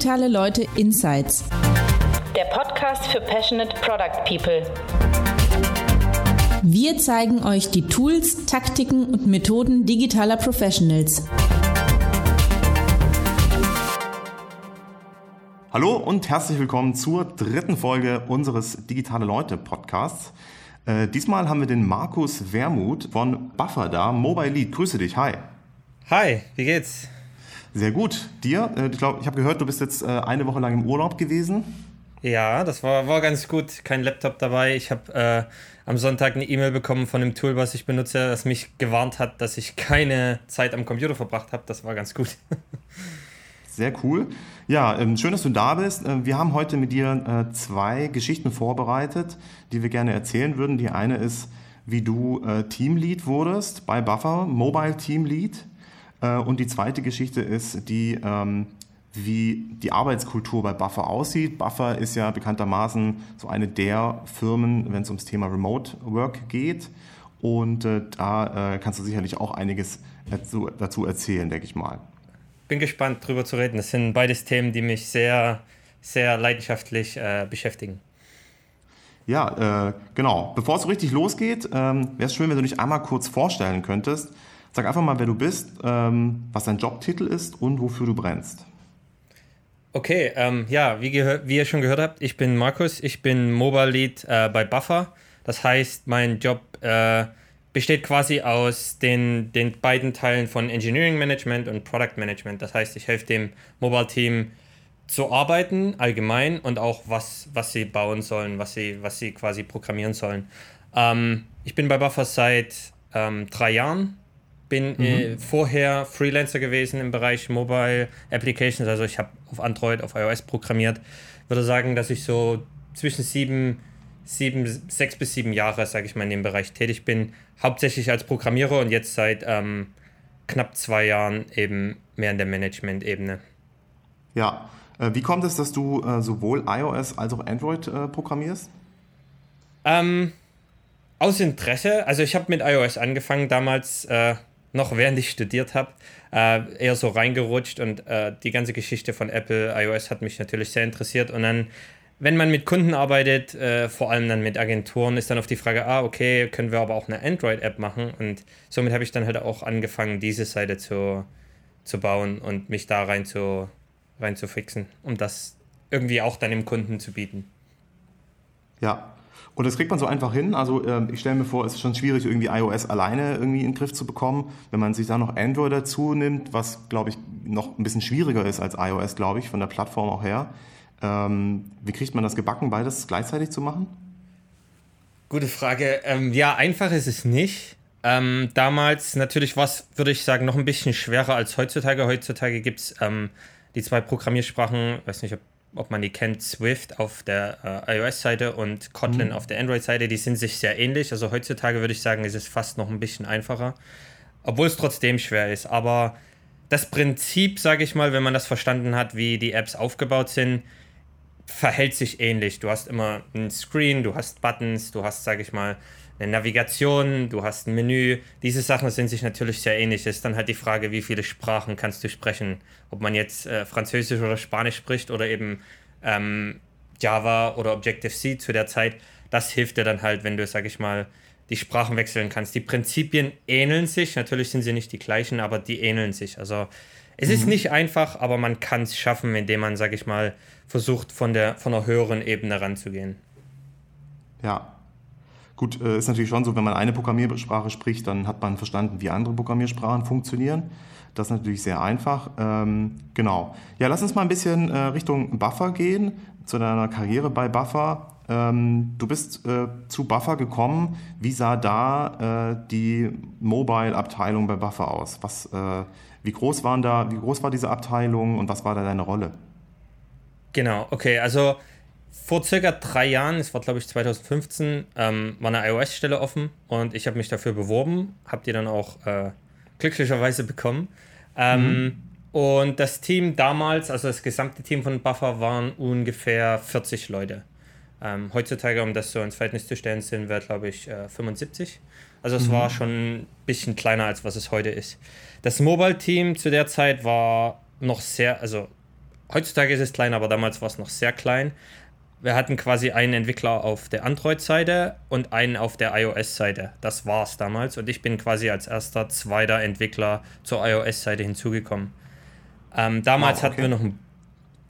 Digitale Leute Insights. Der Podcast für Passionate Product People. Wir zeigen euch die Tools, Taktiken und Methoden digitaler Professionals. Hallo und herzlich willkommen zur dritten Folge unseres Digitale Leute Podcasts. Äh, diesmal haben wir den Markus Wermuth von Buffer da, Mobile Lead. Grüße dich, hi. Hi, wie geht's? Sehr gut. Dir? Äh, ich glaube, ich habe gehört, du bist jetzt äh, eine Woche lang im Urlaub gewesen. Ja, das war, war ganz gut. Kein Laptop dabei. Ich habe äh, am Sonntag eine E-Mail bekommen von dem Tool, was ich benutze, das mich gewarnt hat, dass ich keine Zeit am Computer verbracht habe. Das war ganz gut. Sehr cool. Ja, ähm, schön, dass du da bist. Äh, wir haben heute mit dir zwei Geschichten vorbereitet, die wir gerne erzählen würden. Die eine ist, wie du Teamlead wurdest bei Buffer, Mobile Teamlead. Und die zweite Geschichte ist die, ähm, wie die Arbeitskultur bei Buffer aussieht. Buffer ist ja bekanntermaßen so eine der Firmen, wenn es ums Thema Remote Work geht. Und da kannst du sicherlich auch einiges dazu erzählen, denke ich mal bin gespannt, darüber zu reden. Das sind beides Themen, die mich sehr, sehr leidenschaftlich äh, beschäftigen. Ja, äh, genau. Bevor es so richtig losgeht, ähm, wäre es schön, wenn du dich einmal kurz vorstellen könntest. Sag einfach mal, wer du bist, ähm, was dein Jobtitel ist und wofür du brennst. Okay, ähm, ja, wie, wie, ihr schon gehört habt, ich bin Markus, ich bin Mobile Lead äh, bei Buffer. Das heißt, mein Job äh, besteht quasi aus den, den beiden Teilen von Engineering Management und Product Management. Das heißt, ich helfe dem Mobile Team zu arbeiten allgemein und auch was, was sie bauen sollen, was sie, was sie quasi programmieren sollen. Ähm, ich bin bei Buffer seit ähm, drei Jahren, bin mhm. äh, vorher Freelancer gewesen im Bereich Mobile Applications, also ich habe auf Android, auf iOS programmiert. Ich würde sagen, dass ich so zwischen sieben sieben, sechs bis sieben Jahre, sage ich mal, in dem Bereich tätig bin. Hauptsächlich als Programmierer und jetzt seit ähm, knapp zwei Jahren eben mehr in der Management-Ebene. Ja, äh, wie kommt es, dass du äh, sowohl iOS als auch Android äh, programmierst? Ähm, aus Interesse. Also ich habe mit iOS angefangen, damals äh, noch während ich studiert habe, äh, eher so reingerutscht und äh, die ganze Geschichte von Apple, iOS hat mich natürlich sehr interessiert und dann wenn man mit Kunden arbeitet, äh, vor allem dann mit Agenturen, ist dann auf die Frage, ah, okay, können wir aber auch eine Android-App machen? Und somit habe ich dann halt auch angefangen, diese Seite zu, zu bauen und mich da rein zu, rein zu fixen, um das irgendwie auch dann dem Kunden zu bieten. Ja, und das kriegt man so einfach hin. Also äh, ich stelle mir vor, es ist schon schwierig, irgendwie iOS alleine irgendwie in den Griff zu bekommen. Wenn man sich da noch Android dazu nimmt, was, glaube ich, noch ein bisschen schwieriger ist als iOS, glaube ich, von der Plattform auch her. Ähm, wie kriegt man das gebacken, beides gleichzeitig zu machen? Gute Frage. Ähm, ja, einfach ist es nicht. Ähm, damals natürlich war es, würde ich sagen, noch ein bisschen schwerer als heutzutage. Heutzutage gibt es ähm, die zwei Programmiersprachen, weiß nicht, ob, ob, man die kennt, Swift auf der äh, iOS-Seite und Kotlin mhm. auf der Android-Seite. Die sind sich sehr ähnlich. Also heutzutage würde ich sagen, ist es fast noch ein bisschen einfacher, obwohl es trotzdem schwer ist. Aber das Prinzip, sage ich mal, wenn man das verstanden hat, wie die Apps aufgebaut sind, verhält sich ähnlich. Du hast immer ein Screen, du hast Buttons, du hast, sage ich mal, eine Navigation, du hast ein Menü. Diese Sachen sind sich natürlich sehr ähnlich. Es ist dann halt die Frage, wie viele Sprachen kannst du sprechen. Ob man jetzt äh, Französisch oder Spanisch spricht oder eben ähm, Java oder Objective-C zu der Zeit. Das hilft dir dann halt, wenn du, sage ich mal, die Sprachen wechseln kannst. Die Prinzipien ähneln sich. Natürlich sind sie nicht die gleichen, aber die ähneln sich. Also es mhm. ist nicht einfach, aber man kann es schaffen, indem man, sage ich mal, versucht, von der von einer höheren Ebene ranzugehen. Ja. Gut, äh, ist natürlich schon so, wenn man eine Programmiersprache spricht, dann hat man verstanden, wie andere Programmiersprachen funktionieren. Das ist natürlich sehr einfach. Ähm, genau. Ja, lass uns mal ein bisschen äh, Richtung Buffer gehen, zu deiner Karriere bei Buffer. Ähm, du bist äh, zu Buffer gekommen. Wie sah da äh, die Mobile-Abteilung bei Buffer aus? Was, äh, wie, groß waren da, wie groß war diese Abteilung und was war da deine Rolle? Genau, okay, also vor circa drei Jahren, es war glaube ich 2015, ähm, war eine iOS-Stelle offen und ich habe mich dafür beworben, habe die dann auch äh, glücklicherweise bekommen. Ähm, mhm. Und das Team damals, also das gesamte Team von Buffer, waren ungefähr 40 Leute. Ähm, heutzutage, um das so ins Verhältnis zu stellen, sind wir, glaube ich, äh, 75. Also es mhm. war schon ein bisschen kleiner, als was es heute ist. Das Mobile-Team zu der Zeit war noch sehr, also heutzutage ist es klein, aber damals war es noch sehr klein. Wir hatten quasi einen Entwickler auf der Android-Seite und einen auf der iOS-Seite. Das war es damals. Und ich bin quasi als erster, zweiter Entwickler zur iOS-Seite hinzugekommen. Ähm, damals wow, okay. hatten wir noch ein,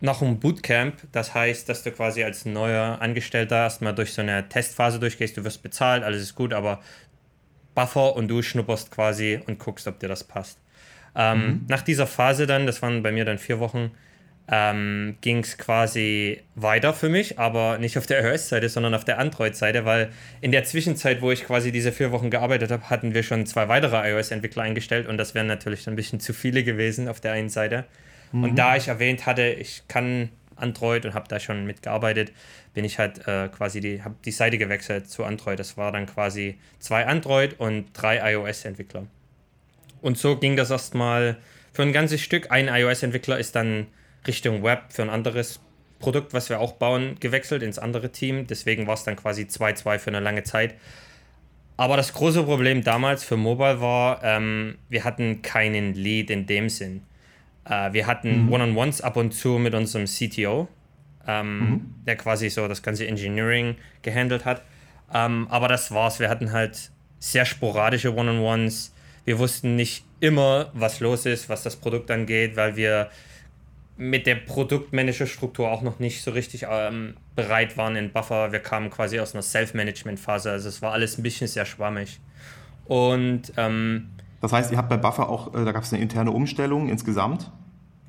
noch ein Bootcamp. Das heißt, dass du quasi als neuer Angestellter erstmal durch so eine Testphase durchgehst. Du wirst bezahlt, alles ist gut, aber Buffer und du schnupperst quasi und guckst, ob dir das passt. Ähm, mhm. Nach dieser Phase dann, das waren bei mir dann vier Wochen, ähm, ging es quasi weiter für mich, aber nicht auf der iOS-Seite, sondern auf der Android-Seite, weil in der Zwischenzeit, wo ich quasi diese vier Wochen gearbeitet habe, hatten wir schon zwei weitere iOS-Entwickler eingestellt und das wären natürlich ein bisschen zu viele gewesen auf der einen Seite. Mhm. Und da ich erwähnt hatte, ich kann Android und habe da schon mitgearbeitet, bin ich halt äh, quasi die, habe die Seite gewechselt zu Android. Das war dann quasi zwei Android und drei iOS-Entwickler. Und so ging das erstmal für ein ganzes Stück. Ein iOS-Entwickler ist dann Richtung Web für ein anderes Produkt, was wir auch bauen, gewechselt ins andere Team. Deswegen war es dann quasi 2-2 für eine lange Zeit. Aber das große Problem damals für Mobile war, ähm, wir hatten keinen Lead in dem Sinn. Äh, wir hatten mhm. One-on-Ones ab und zu mit unserem CTO, ähm, mhm. der quasi so das ganze Engineering gehandelt hat. Ähm, aber das war's. Wir hatten halt sehr sporadische One-on-Ones. Wir wussten nicht immer, was los ist, was das Produkt angeht, weil wir mit der Produktmanager-Struktur auch noch nicht so richtig ähm, bereit waren in Buffer. Wir kamen quasi aus einer Self-Management-Phase, also es war alles ein bisschen sehr schwammig. Und ähm, das heißt, ihr habt bei Buffer auch, äh, da gab es eine interne Umstellung insgesamt?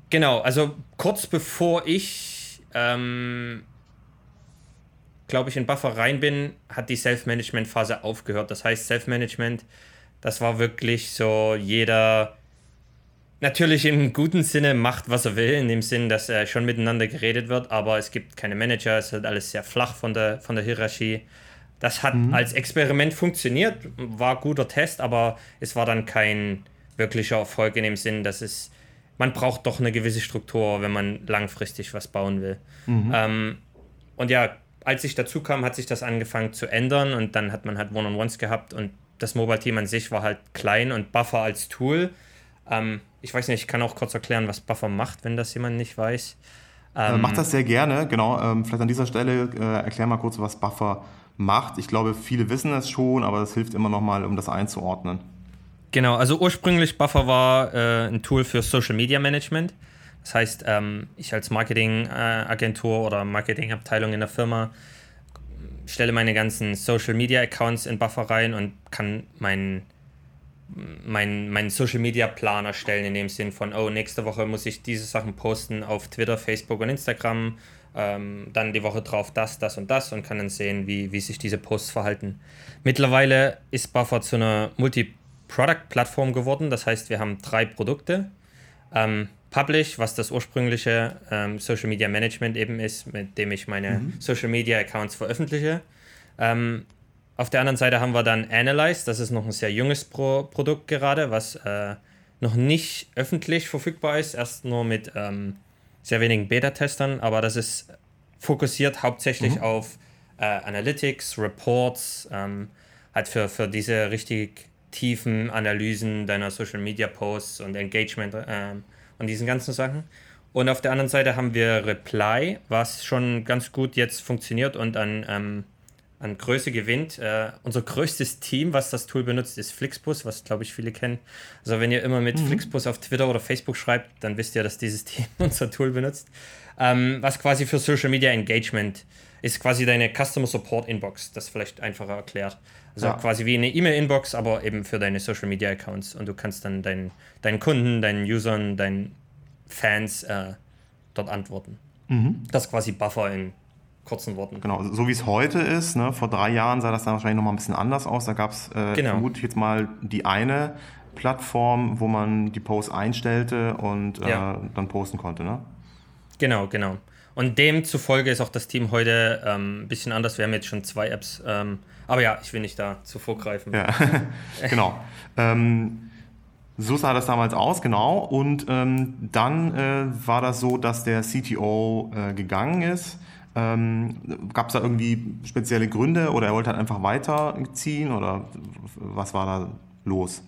Genau, also kurz bevor ich, ähm, glaube ich, in Buffer rein bin, hat die Self-Management-Phase aufgehört. Das heißt, Self-Management, das war wirklich so jeder natürlich im guten Sinne macht, was er will, in dem Sinn, dass er schon miteinander geredet wird, aber es gibt keine Manager, es ist alles sehr flach von der, von der Hierarchie. Das hat mhm. als Experiment funktioniert, war guter Test, aber es war dann kein wirklicher Erfolg in dem Sinn, dass es, man braucht doch eine gewisse Struktur, wenn man langfristig was bauen will. Mhm. Ähm, und ja, als ich dazu kam, hat sich das angefangen zu ändern und dann hat man halt One-on-Ones gehabt und das Mobile-Team an sich war halt klein und Buffer als Tool ähm, ich weiß nicht, ich kann auch kurz erklären, was Buffer macht, wenn das jemand nicht weiß. Äh, ähm, Macht das sehr gerne, genau. Ähm, vielleicht an dieser Stelle äh, erklär mal kurz, was Buffer macht. Ich glaube, viele wissen es schon, aber das hilft immer noch mal, um das einzuordnen. Genau, also ursprünglich Buffer war äh, ein Tool für Social Media Management. Das heißt, ähm, ich als Marketingagentur äh, oder Marketingabteilung in der Firma stelle meine ganzen Social Media Accounts in Buffer rein und kann meinen meinen mein Social Media Plan erstellen, in dem Sinn von, oh, nächste Woche muss ich diese Sachen posten auf Twitter, Facebook und Instagram, ähm, dann die Woche drauf das, das und das und kann dann sehen, wie, wie sich diese Posts verhalten. Mittlerweile ist Buffer zu einer Multi-Product-Plattform geworden, das heißt, wir haben drei Produkte. Ähm, Publish, was das ursprüngliche ähm, Social Media Management eben ist, mit dem ich meine mhm. Social Media Accounts veröffentliche. Ähm, auf der anderen Seite haben wir dann Analyze, das ist noch ein sehr junges Pro Produkt gerade, was äh, noch nicht öffentlich verfügbar ist, erst nur mit ähm, sehr wenigen Beta-Testern, aber das ist fokussiert hauptsächlich mhm. auf äh, Analytics, Reports, ähm, halt für, für diese richtig tiefen Analysen deiner Social Media Posts und Engagement ähm, und diesen ganzen Sachen. Und auf der anderen Seite haben wir Reply, was schon ganz gut jetzt funktioniert und an ähm, an Größe gewinnt. Äh, unser größtes Team, was das Tool benutzt, ist Flixbus, was glaube ich viele kennen. Also wenn ihr immer mit mhm. Flixbus auf Twitter oder Facebook schreibt, dann wisst ihr, dass dieses Team unser Tool benutzt. Ähm, was quasi für Social Media Engagement ist quasi deine Customer Support Inbox, das vielleicht einfacher erklärt. Also ja. quasi wie eine E-Mail-Inbox, aber eben für deine Social Media Accounts. Und du kannst dann deinen, deinen Kunden, deinen Usern, deinen Fans äh, dort antworten. Mhm. Das ist quasi Buffer in kurzen Worten. Genau, so wie es heute ist. Ne? Vor drei Jahren sah das dann wahrscheinlich nochmal ein bisschen anders aus. Da gab es, äh, genau. vermute jetzt mal, die eine Plattform, wo man die Posts einstellte und äh, ja. dann posten konnte. Ne? Genau, genau. Und demzufolge ist auch das Team heute ähm, ein bisschen anders. Wir haben jetzt schon zwei Apps. Ähm, aber ja, ich will nicht da zu vorgreifen. Ja, genau. ähm, so sah das damals aus, genau. Und ähm, dann äh, war das so, dass der CTO äh, gegangen ist ähm, Gab es da irgendwie spezielle Gründe oder er wollte halt einfach weiterziehen oder was war da los?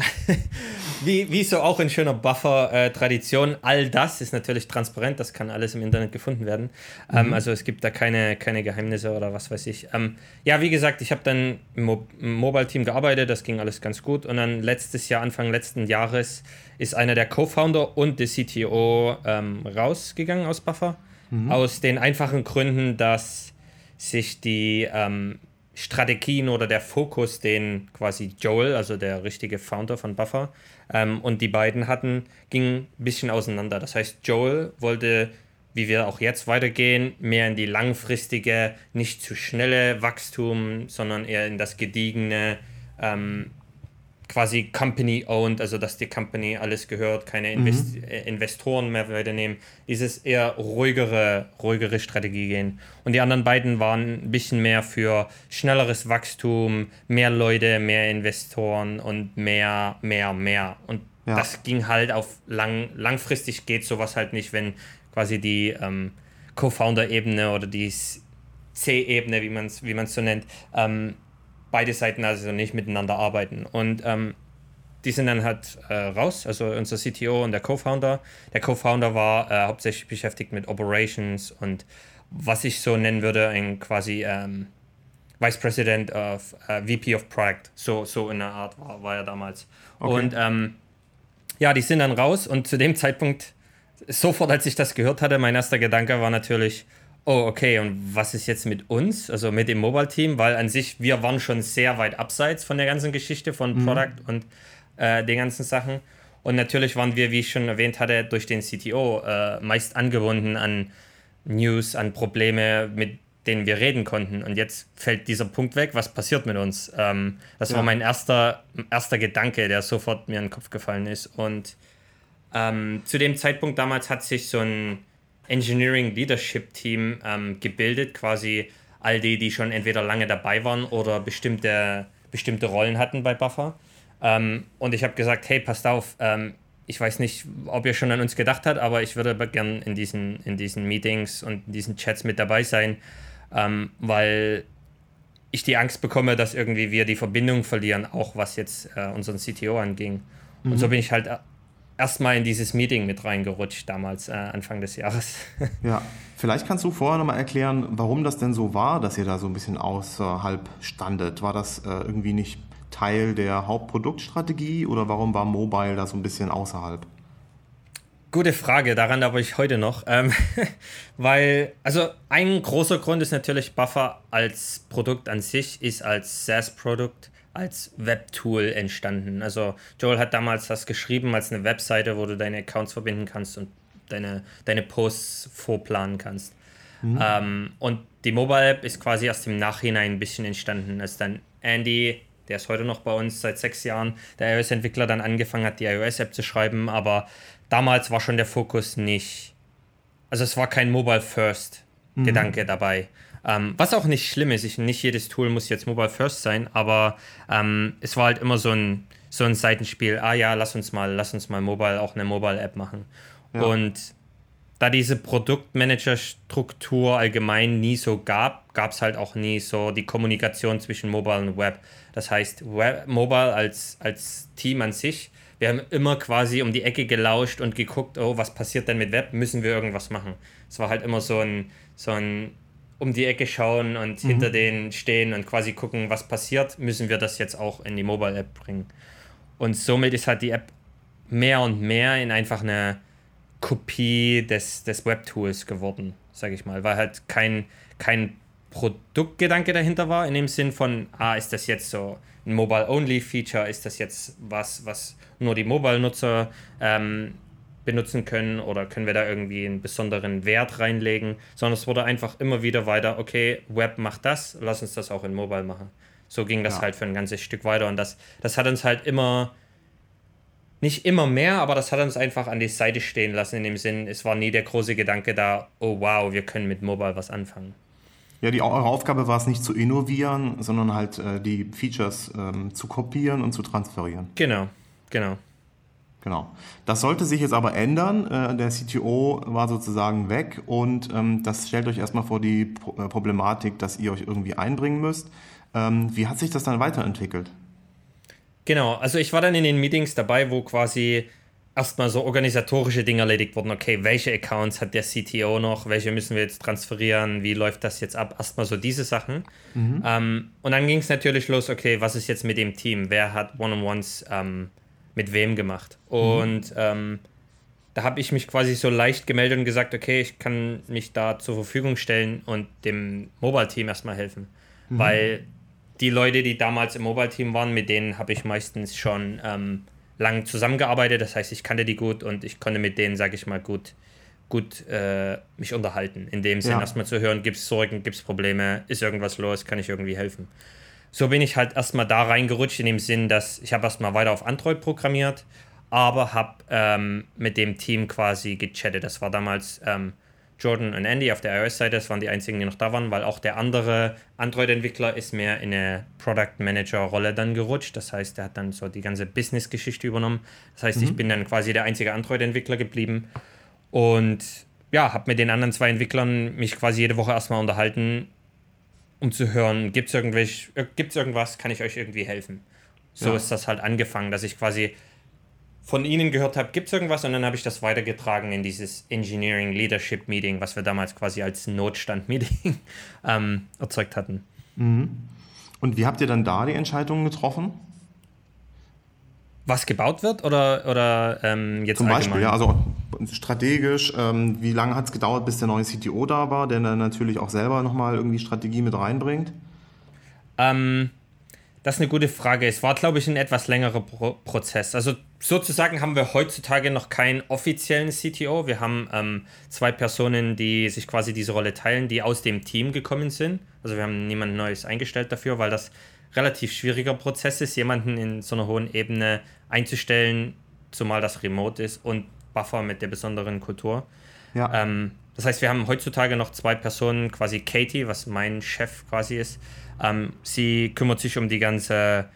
wie, wie so auch in schöner Buffer-Tradition, all das ist natürlich transparent, das kann alles im Internet gefunden werden. Ähm, mhm. Also es gibt da keine, keine Geheimnisse oder was weiß ich. Ähm, ja, wie gesagt, ich habe dann im, Mo im Mobile-Team gearbeitet, das ging alles ganz gut. Und dann letztes Jahr, Anfang letzten Jahres, ist einer der Co-Founder und der CTO ähm, rausgegangen aus Buffer. Mhm. Aus den einfachen Gründen, dass sich die ähm, Strategien oder der Fokus, den quasi Joel, also der richtige Founder von Buffer, ähm, und die beiden hatten, ging ein bisschen auseinander. Das heißt, Joel wollte, wie wir auch jetzt weitergehen, mehr in die langfristige, nicht zu schnelle Wachstum, sondern eher in das gediegene, ähm, quasi Company-owned, also dass die Company alles gehört, keine Invest mhm. Investoren mehr weiternehmen, dieses eher ruhigere, ruhigere Strategie gehen. Und die anderen beiden waren ein bisschen mehr für schnelleres Wachstum, mehr Leute, mehr Investoren und mehr, mehr, mehr. Und ja. das ging halt auf lang, langfristig geht sowas halt nicht, wenn quasi die ähm, Co-Founder-Ebene oder die C-Ebene, wie man es wie so nennt, ähm, beide Seiten also nicht miteinander arbeiten. Und ähm, die sind dann halt äh, raus, also unser CTO und der Co-Founder. Der Co-Founder war äh, hauptsächlich beschäftigt mit Operations und was ich so nennen würde, ein quasi ähm, Vice President of äh, VP of Product. So, so in der Art war, war er damals. Okay. Und ähm, ja, die sind dann raus und zu dem Zeitpunkt, sofort als ich das gehört hatte, mein erster Gedanke war natürlich, oh, okay, und was ist jetzt mit uns, also mit dem Mobile-Team? Weil an sich, wir waren schon sehr weit abseits von der ganzen Geschichte von mhm. Product und äh, den ganzen Sachen. Und natürlich waren wir, wie ich schon erwähnt hatte, durch den CTO äh, meist angebunden an News, an Probleme, mit denen wir reden konnten. Und jetzt fällt dieser Punkt weg. Was passiert mit uns? Ähm, das ja. war mein erster, erster Gedanke, der sofort mir in den Kopf gefallen ist. Und ähm, zu dem Zeitpunkt damals hat sich so ein Engineering Leadership Team ähm, gebildet, quasi all die, die schon entweder lange dabei waren oder bestimmte, bestimmte Rollen hatten bei Buffer. Ähm, und ich habe gesagt, hey, passt auf, ähm, ich weiß nicht, ob ihr schon an uns gedacht habt, aber ich würde gern in diesen, in diesen Meetings und in diesen Chats mit dabei sein, ähm, weil ich die Angst bekomme, dass irgendwie wir die Verbindung verlieren, auch was jetzt äh, unseren CTO anging. Mhm. Und so bin ich halt erstmal in dieses Meeting mit reingerutscht, damals äh, Anfang des Jahres. Ja, vielleicht kannst du vorher nochmal erklären, warum das denn so war, dass ihr da so ein bisschen außerhalb standet. War das äh, irgendwie nicht Teil der Hauptproduktstrategie oder warum war Mobile da so ein bisschen außerhalb? Gute Frage, daran aber ich heute noch. Ähm, weil, also ein großer Grund ist natürlich, Buffer als Produkt an sich ist als SaaS-Produkt als Webtool entstanden. Also Joel hat damals das geschrieben als eine Webseite, wo du deine Accounts verbinden kannst und deine, deine Posts vorplanen kannst. Mhm. Ähm, und die Mobile App ist quasi erst im Nachhinein ein bisschen entstanden, als dann Andy, der ist heute noch bei uns seit sechs Jahren, der iOS-Entwickler dann angefangen hat, die iOS-App zu schreiben, aber damals war schon der Fokus nicht, also es war kein Mobile First mhm. Gedanke dabei. Ähm, was auch nicht schlimm ist, ich, nicht jedes Tool muss jetzt Mobile First sein, aber ähm, es war halt immer so ein, so ein Seitenspiel, ah ja, lass uns mal, lass uns mal Mobile, auch eine Mobile-App machen. Ja. Und da diese Produktmanager-Struktur allgemein nie so gab, gab es halt auch nie so die Kommunikation zwischen Mobile und Web. Das heißt, Web, Mobile als, als Team an sich, wir haben immer quasi um die Ecke gelauscht und geguckt, oh, was passiert denn mit Web? Müssen wir irgendwas machen? Es war halt immer so ein, so ein um die Ecke schauen und mhm. hinter denen stehen und quasi gucken, was passiert, müssen wir das jetzt auch in die Mobile-App bringen. Und somit ist halt die App mehr und mehr in einfach eine Kopie des, des Web-Tools geworden, sage ich mal, weil halt kein, kein Produktgedanke dahinter war, in dem Sinn von, ah, ist das jetzt so ein Mobile-Only-Feature, ist das jetzt was, was nur die Mobile-Nutzer ähm, benutzen können oder können wir da irgendwie einen besonderen Wert reinlegen, sondern es wurde einfach immer wieder weiter, okay, Web macht das, lass uns das auch in Mobile machen. So ging das ja. halt für ein ganzes Stück weiter und das, das hat uns halt immer, nicht immer mehr, aber das hat uns einfach an die Seite stehen lassen in dem Sinn, es war nie der große Gedanke da, oh wow, wir können mit Mobile was anfangen. Ja, die, eure Aufgabe war es nicht zu innovieren, sondern halt äh, die Features ähm, zu kopieren und zu transferieren. Genau, genau. Genau. Das sollte sich jetzt aber ändern. Äh, der CTO war sozusagen weg und ähm, das stellt euch erstmal vor die äh, Problematik, dass ihr euch irgendwie einbringen müsst. Ähm, wie hat sich das dann weiterentwickelt? Genau, also ich war dann in den Meetings dabei, wo quasi erstmal so organisatorische Dinge erledigt wurden. Okay, welche Accounts hat der CTO noch? Welche müssen wir jetzt transferieren? Wie läuft das jetzt ab? Erstmal so diese Sachen. Mhm. Ähm, und dann ging es natürlich los, okay, was ist jetzt mit dem Team? Wer hat One-on-Ones ähm, mit wem gemacht? Mhm. Und ähm, da habe ich mich quasi so leicht gemeldet und gesagt, okay, ich kann mich da zur Verfügung stellen und dem Mobile-Team erstmal helfen. Mhm. Weil die Leute, die damals im Mobile-Team waren, mit denen habe ich meistens schon ähm, lang zusammengearbeitet. Das heißt, ich kannte die gut und ich konnte mit denen, sage ich mal, gut, gut äh, mich unterhalten. In dem Sinn, ja. erstmal zu hören, gibt es Sorgen, gibt es Probleme, ist irgendwas los, kann ich irgendwie helfen. So bin ich halt erstmal da reingerutscht, in dem Sinn, dass ich habe erstmal weiter auf Android programmiert, aber habe ähm, mit dem Team quasi gechattet. Das war damals ähm, Jordan und Andy auf der iOS-Seite, das waren die einzigen, die noch da waren, weil auch der andere Android-Entwickler ist mehr in eine Product Manager-Rolle dann gerutscht. Das heißt, er hat dann so die ganze Business-Geschichte übernommen. Das heißt, mhm. ich bin dann quasi der einzige Android-Entwickler geblieben und ja, habe mit den anderen zwei Entwicklern mich quasi jede Woche erstmal unterhalten, um zu hören, gibt es irgendwas, kann ich euch irgendwie helfen? So ja. ist das halt angefangen, dass ich quasi von Ihnen gehört habe, gibt es irgendwas? Und dann habe ich das weitergetragen in dieses Engineering Leadership Meeting, was wir damals quasi als Notstand-Meeting ähm, erzeugt hatten. Mhm. Und wie habt ihr dann da die Entscheidungen getroffen? Was gebaut wird oder, oder ähm, jetzt Zum allgemein? Beispiel, ja, also strategisch, ähm, wie lange hat es gedauert, bis der neue CTO da war, der dann natürlich auch selber nochmal irgendwie Strategie mit reinbringt? Ähm, das ist eine gute Frage. Es war, glaube ich, ein etwas längerer Pro Prozess. Also sozusagen haben wir heutzutage noch keinen offiziellen CTO. Wir haben ähm, zwei Personen, die sich quasi diese Rolle teilen, die aus dem Team gekommen sind. Also wir haben niemand Neues eingestellt dafür, weil das relativ schwieriger Prozess ist, jemanden in so einer hohen Ebene einzustellen, zumal das remote ist und Buffer mit der besonderen Kultur. Ja. Ähm, das heißt, wir haben heutzutage noch zwei Personen, quasi Katie, was mein Chef quasi ist, ähm, sie kümmert sich um die ganze,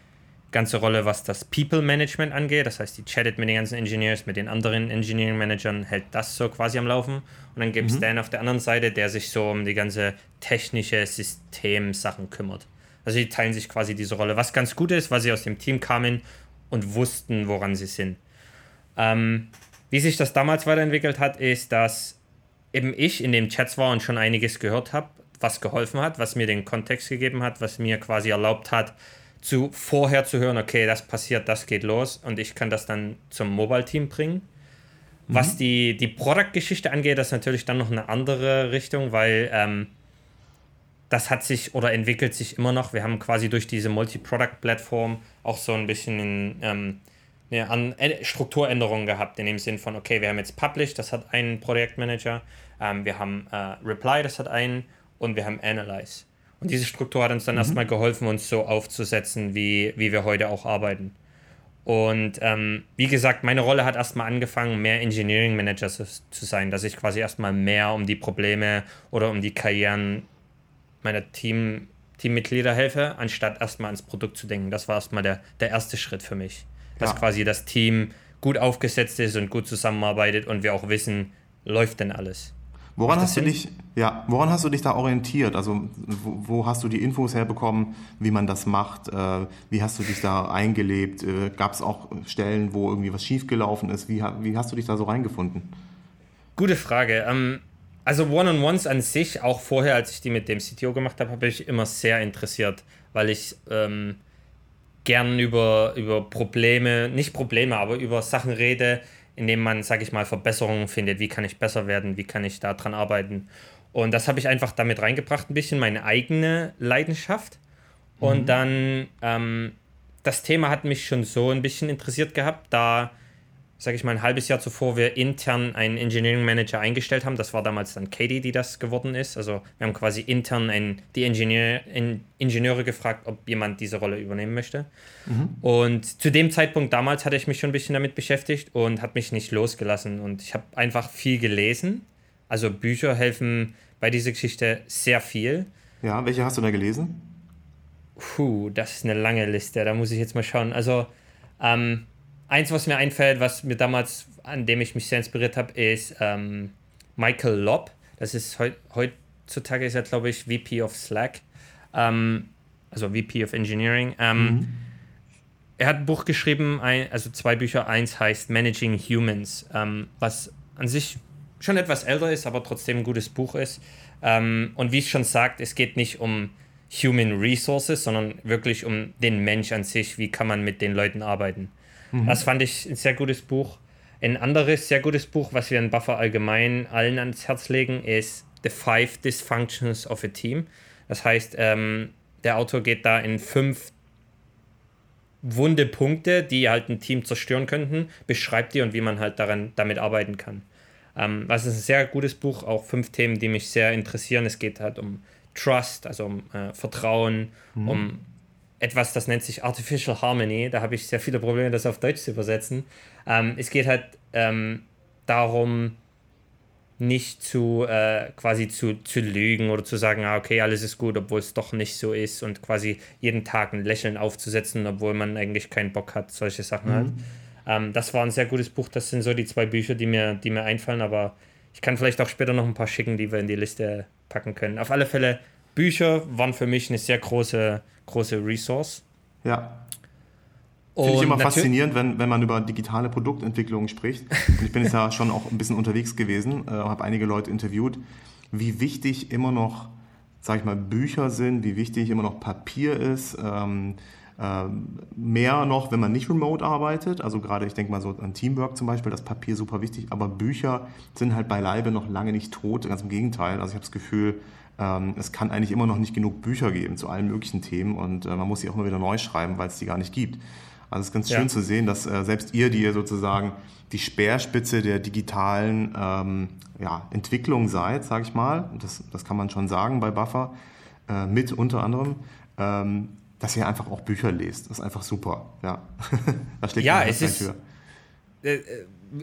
ganze Rolle, was das People Management angeht. Das heißt, die chattet mit den ganzen Engineers, mit den anderen Engineering Managern, hält das so quasi am Laufen. Und dann gibt es mhm. Dan auf der anderen Seite, der sich so um die ganze technische Systemsachen kümmert. Also die teilen sich quasi diese Rolle, was ganz gut ist, weil sie aus dem Team kamen und wussten, woran sie sind. Ähm, wie sich das damals weiterentwickelt hat, ist, dass eben ich in den Chats war und schon einiges gehört habe was geholfen hat, was mir den Kontext gegeben hat, was mir quasi erlaubt hat, zu vorher zu hören, okay, das passiert, das geht los und ich kann das dann zum Mobile-Team bringen. Mhm. Was die, die Product-Geschichte angeht, das ist natürlich dann noch eine andere Richtung, weil ähm, das hat sich oder entwickelt sich immer noch. Wir haben quasi durch diese Multi-Product-Plattform auch so ein bisschen ähm, eine An Strukturänderungen gehabt, in dem Sinn von, okay, wir haben jetzt Publish, das hat einen Projektmanager, ähm, wir haben äh, Reply, das hat einen und wir haben Analyze. Und diese Struktur hat uns dann mhm. erstmal geholfen, uns so aufzusetzen, wie, wie wir heute auch arbeiten. Und ähm, wie gesagt, meine Rolle hat erstmal angefangen, mehr Engineering Manager zu, zu, sein, dass ich quasi erstmal mehr um die Probleme oder um die Karrieren meiner Team, Teammitglieder helfe, anstatt erstmal ans Produkt zu denken. Das war erstmal der, der erste Schritt für mich. Dass ja. quasi das Team gut aufgesetzt ist und gut zusammenarbeitet und wir auch wissen, läuft denn alles. Woran hast, du dich, ja, woran hast du dich da orientiert? Also wo, wo, hast du die Infos herbekommen, wie man das macht? Äh, wie hast du dich da eingelebt? Äh, Gab es auch Stellen, wo irgendwie was schiefgelaufen ist? Wie, wie hast du dich da so reingefunden? Gute Frage. Ähm, also One-on-Ones an sich, auch vorher, als ich die mit dem CTO gemacht habe, habe ich immer sehr interessiert, weil ich ähm, gern über, über Probleme, nicht Probleme, aber über Sachen rede, indem man, sage ich mal, Verbesserungen findet. Wie kann ich besser werden? Wie kann ich daran arbeiten? Und das habe ich einfach damit reingebracht, ein bisschen meine eigene Leidenschaft. Und mhm. dann, ähm, das Thema hat mich schon so ein bisschen interessiert gehabt, da sage ich mal, ein halbes Jahr zuvor wir intern einen Engineering Manager eingestellt haben. Das war damals dann Katie, die das geworden ist. Also wir haben quasi intern einen, die Ingenieur, in Ingenieure gefragt, ob jemand diese Rolle übernehmen möchte. Mhm. Und zu dem Zeitpunkt damals hatte ich mich schon ein bisschen damit beschäftigt und hat mich nicht losgelassen. Und ich habe einfach viel gelesen. Also Bücher helfen bei dieser Geschichte sehr viel. Ja, welche hast du da gelesen? Puh, das ist eine lange Liste. Da muss ich jetzt mal schauen. Also ähm, eins, was mir einfällt, was mir damals, an dem ich mich sehr inspiriert habe, ist ähm, Michael Lobb. Das ist heut, heutzutage ist er, glaube ich, VP of Slack. Ähm, also VP of Engineering. Ähm, mhm. er hat ein Buch geschrieben, ein, also zwei Bücher. Eins heißt Managing Humans, ähm, was an sich schon etwas älter ist, aber trotzdem ein gutes Buch ist. Ähm, und wie es schon sagt, es geht nicht um Human Resources, sondern wirklich um den Mensch an sich. Wie kann man mit den Leuten arbeiten? Mhm. Das fand ich ein sehr gutes Buch. Ein anderes sehr gutes Buch, was wir in Buffer allgemein allen ans Herz legen, ist The Five Dysfunctions of a Team. Das heißt, ähm, der Autor geht da in fünf wunde Punkte, die halt ein Team zerstören könnten, beschreibt die und wie man halt daran, damit arbeiten kann. Ähm, was ist ein sehr gutes Buch, auch fünf Themen, die mich sehr interessieren. Es geht halt um Trust, also um äh, Vertrauen, mhm. um etwas, das nennt sich Artificial Harmony. Da habe ich sehr viele Probleme, das auf Deutsch zu übersetzen. Ähm, es geht halt ähm, darum, nicht zu äh, quasi zu, zu lügen oder zu sagen, ah, okay, alles ist gut, obwohl es doch nicht so ist und quasi jeden Tag ein Lächeln aufzusetzen, obwohl man eigentlich keinen Bock hat, solche Sachen mhm. halt. Ähm, das war ein sehr gutes Buch. Das sind so die zwei Bücher, die mir, die mir einfallen, aber ich kann vielleicht auch später noch ein paar schicken, die wir in die Liste packen können. Auf alle Fälle, Bücher waren für mich eine sehr große, große Resource. Ja. Finde ich immer faszinierend, wenn, wenn man über digitale Produktentwicklung spricht. Und ich bin jetzt ja schon auch ein bisschen unterwegs gewesen, äh, habe einige Leute interviewt, wie wichtig immer noch, sage ich mal, Bücher sind, wie wichtig immer noch Papier ist. Ähm, äh, mehr noch, wenn man nicht remote arbeitet. Also gerade, ich denke mal so an Teamwork zum Beispiel, das Papier super wichtig. Aber Bücher sind halt beileibe noch lange nicht tot. Ganz im Gegenteil. Also ich habe das Gefühl, ähm, es kann eigentlich immer noch nicht genug Bücher geben zu allen möglichen Themen und äh, man muss sie auch immer wieder neu schreiben, weil es die gar nicht gibt. Also es ist ganz schön ja. zu sehen, dass äh, selbst ihr, die ihr sozusagen die Speerspitze der digitalen ähm, ja, Entwicklung seid, sage ich mal, das, das kann man schon sagen bei Buffer, äh, mit unter anderem, ähm, dass ihr einfach auch Bücher lest. Das ist einfach super. Ja, da schlägt ja, es ist, für.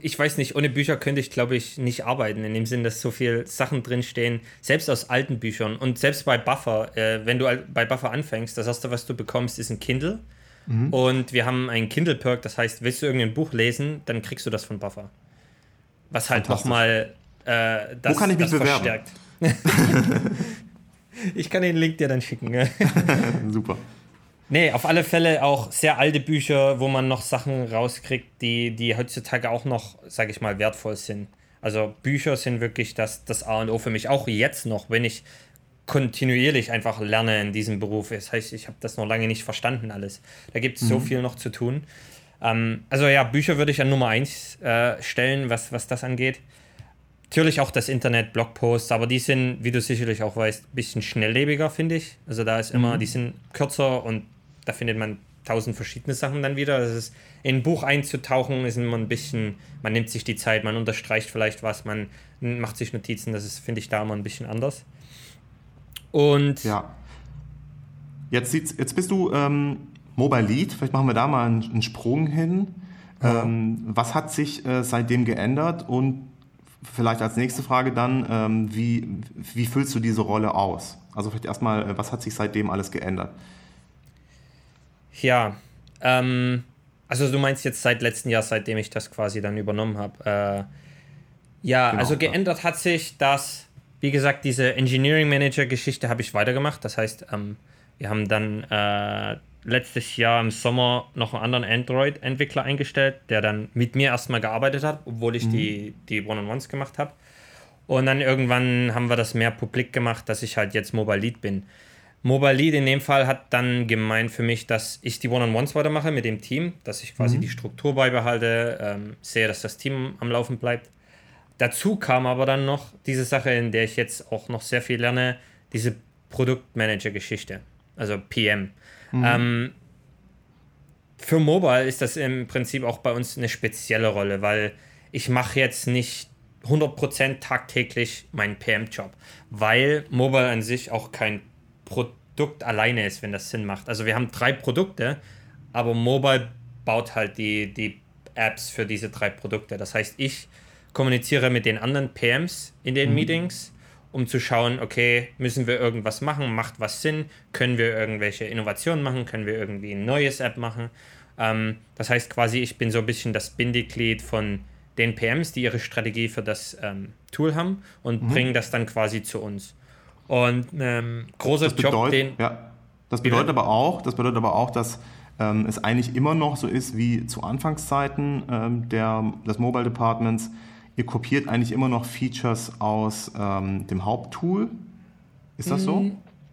Ich weiß nicht, ohne Bücher könnte ich, glaube ich, nicht arbeiten, in dem Sinn, dass so viele Sachen drinstehen, selbst aus alten Büchern und selbst bei Buffer, äh, wenn du bei Buffer anfängst, das erste, was du bekommst, ist ein Kindle. Mhm. Und wir haben einen Kindle-Perk, das heißt, willst du irgendein Buch lesen, dann kriegst du das von Buffer. Was halt nochmal äh, das, Wo kann ich mich bewerben? verstärkt. ich kann den Link dir dann schicken. Super. Nee, auf alle Fälle auch sehr alte Bücher, wo man noch Sachen rauskriegt, die, die heutzutage auch noch, sag ich mal, wertvoll sind. Also Bücher sind wirklich das, das A und O für mich. Auch jetzt noch, wenn ich kontinuierlich einfach lerne in diesem Beruf. Das heißt, ich habe das noch lange nicht verstanden alles. Da gibt es mhm. so viel noch zu tun. Ähm, also ja, Bücher würde ich an Nummer 1 äh, stellen, was, was das angeht. Natürlich auch das Internet, Blogposts, aber die sind, wie du sicherlich auch weißt, ein bisschen schnelllebiger, finde ich. Also da ist immer, mhm. die sind kürzer und da findet man tausend verschiedene Sachen dann wieder. Das ist, in ein Buch einzutauchen ist immer ein bisschen, man nimmt sich die Zeit, man unterstreicht vielleicht was, man macht sich Notizen, das ist, finde ich, da immer ein bisschen anders. Und. Ja. Jetzt, jetzt bist du ähm, Mobile Lead, vielleicht machen wir da mal einen, einen Sprung hin. Ja. Ähm, was hat sich äh, seitdem geändert und vielleicht als nächste Frage dann, ähm, wie, wie füllst du diese Rolle aus? Also vielleicht erstmal, äh, was hat sich seitdem alles geändert? Ja, ähm, also du meinst jetzt seit letztem Jahr, seitdem ich das quasi dann übernommen habe. Äh, ja, genau, also geändert ja. hat sich das, wie gesagt, diese Engineering Manager Geschichte habe ich weitergemacht. Das heißt, ähm, wir haben dann äh, letztes Jahr im Sommer noch einen anderen Android-Entwickler eingestellt, der dann mit mir erstmal gearbeitet hat, obwohl ich mhm. die, die One-on-Ones gemacht habe. Und dann irgendwann haben wir das mehr publik gemacht, dass ich halt jetzt Mobile Lead bin. Mobile Lead in dem Fall hat dann gemeint für mich, dass ich die One-on-Ones weitermache mit dem Team, dass ich quasi mhm. die Struktur beibehalte, ähm, sehe, dass das Team am Laufen bleibt. Dazu kam aber dann noch diese Sache, in der ich jetzt auch noch sehr viel lerne, diese Produktmanager-Geschichte, also PM. Mhm. Ähm, für Mobile ist das im Prinzip auch bei uns eine spezielle Rolle, weil ich mache jetzt nicht 100% tagtäglich meinen PM-Job, weil Mobile an sich auch kein Produkt alleine ist, wenn das Sinn macht. Also wir haben drei Produkte, aber Mobile baut halt die, die Apps für diese drei Produkte. Das heißt, ich kommuniziere mit den anderen PMs in den mhm. Meetings, um zu schauen, okay, müssen wir irgendwas machen, macht was Sinn, können wir irgendwelche Innovationen machen, können wir irgendwie ein neues App machen. Ähm, das heißt quasi, ich bin so ein bisschen das Bindeglied von den PMs, die ihre Strategie für das ähm, Tool haben und mhm. bringen das dann quasi zu uns. Und ähm, großer das bedeutet, Job, den. Ja, das bedeutet aber auch, das bedeutet aber auch, dass ähm, es eigentlich immer noch so ist wie zu Anfangszeiten ähm, der, des Mobile Departments. Ihr kopiert eigentlich immer noch Features aus ähm, dem Haupttool. Ist das so?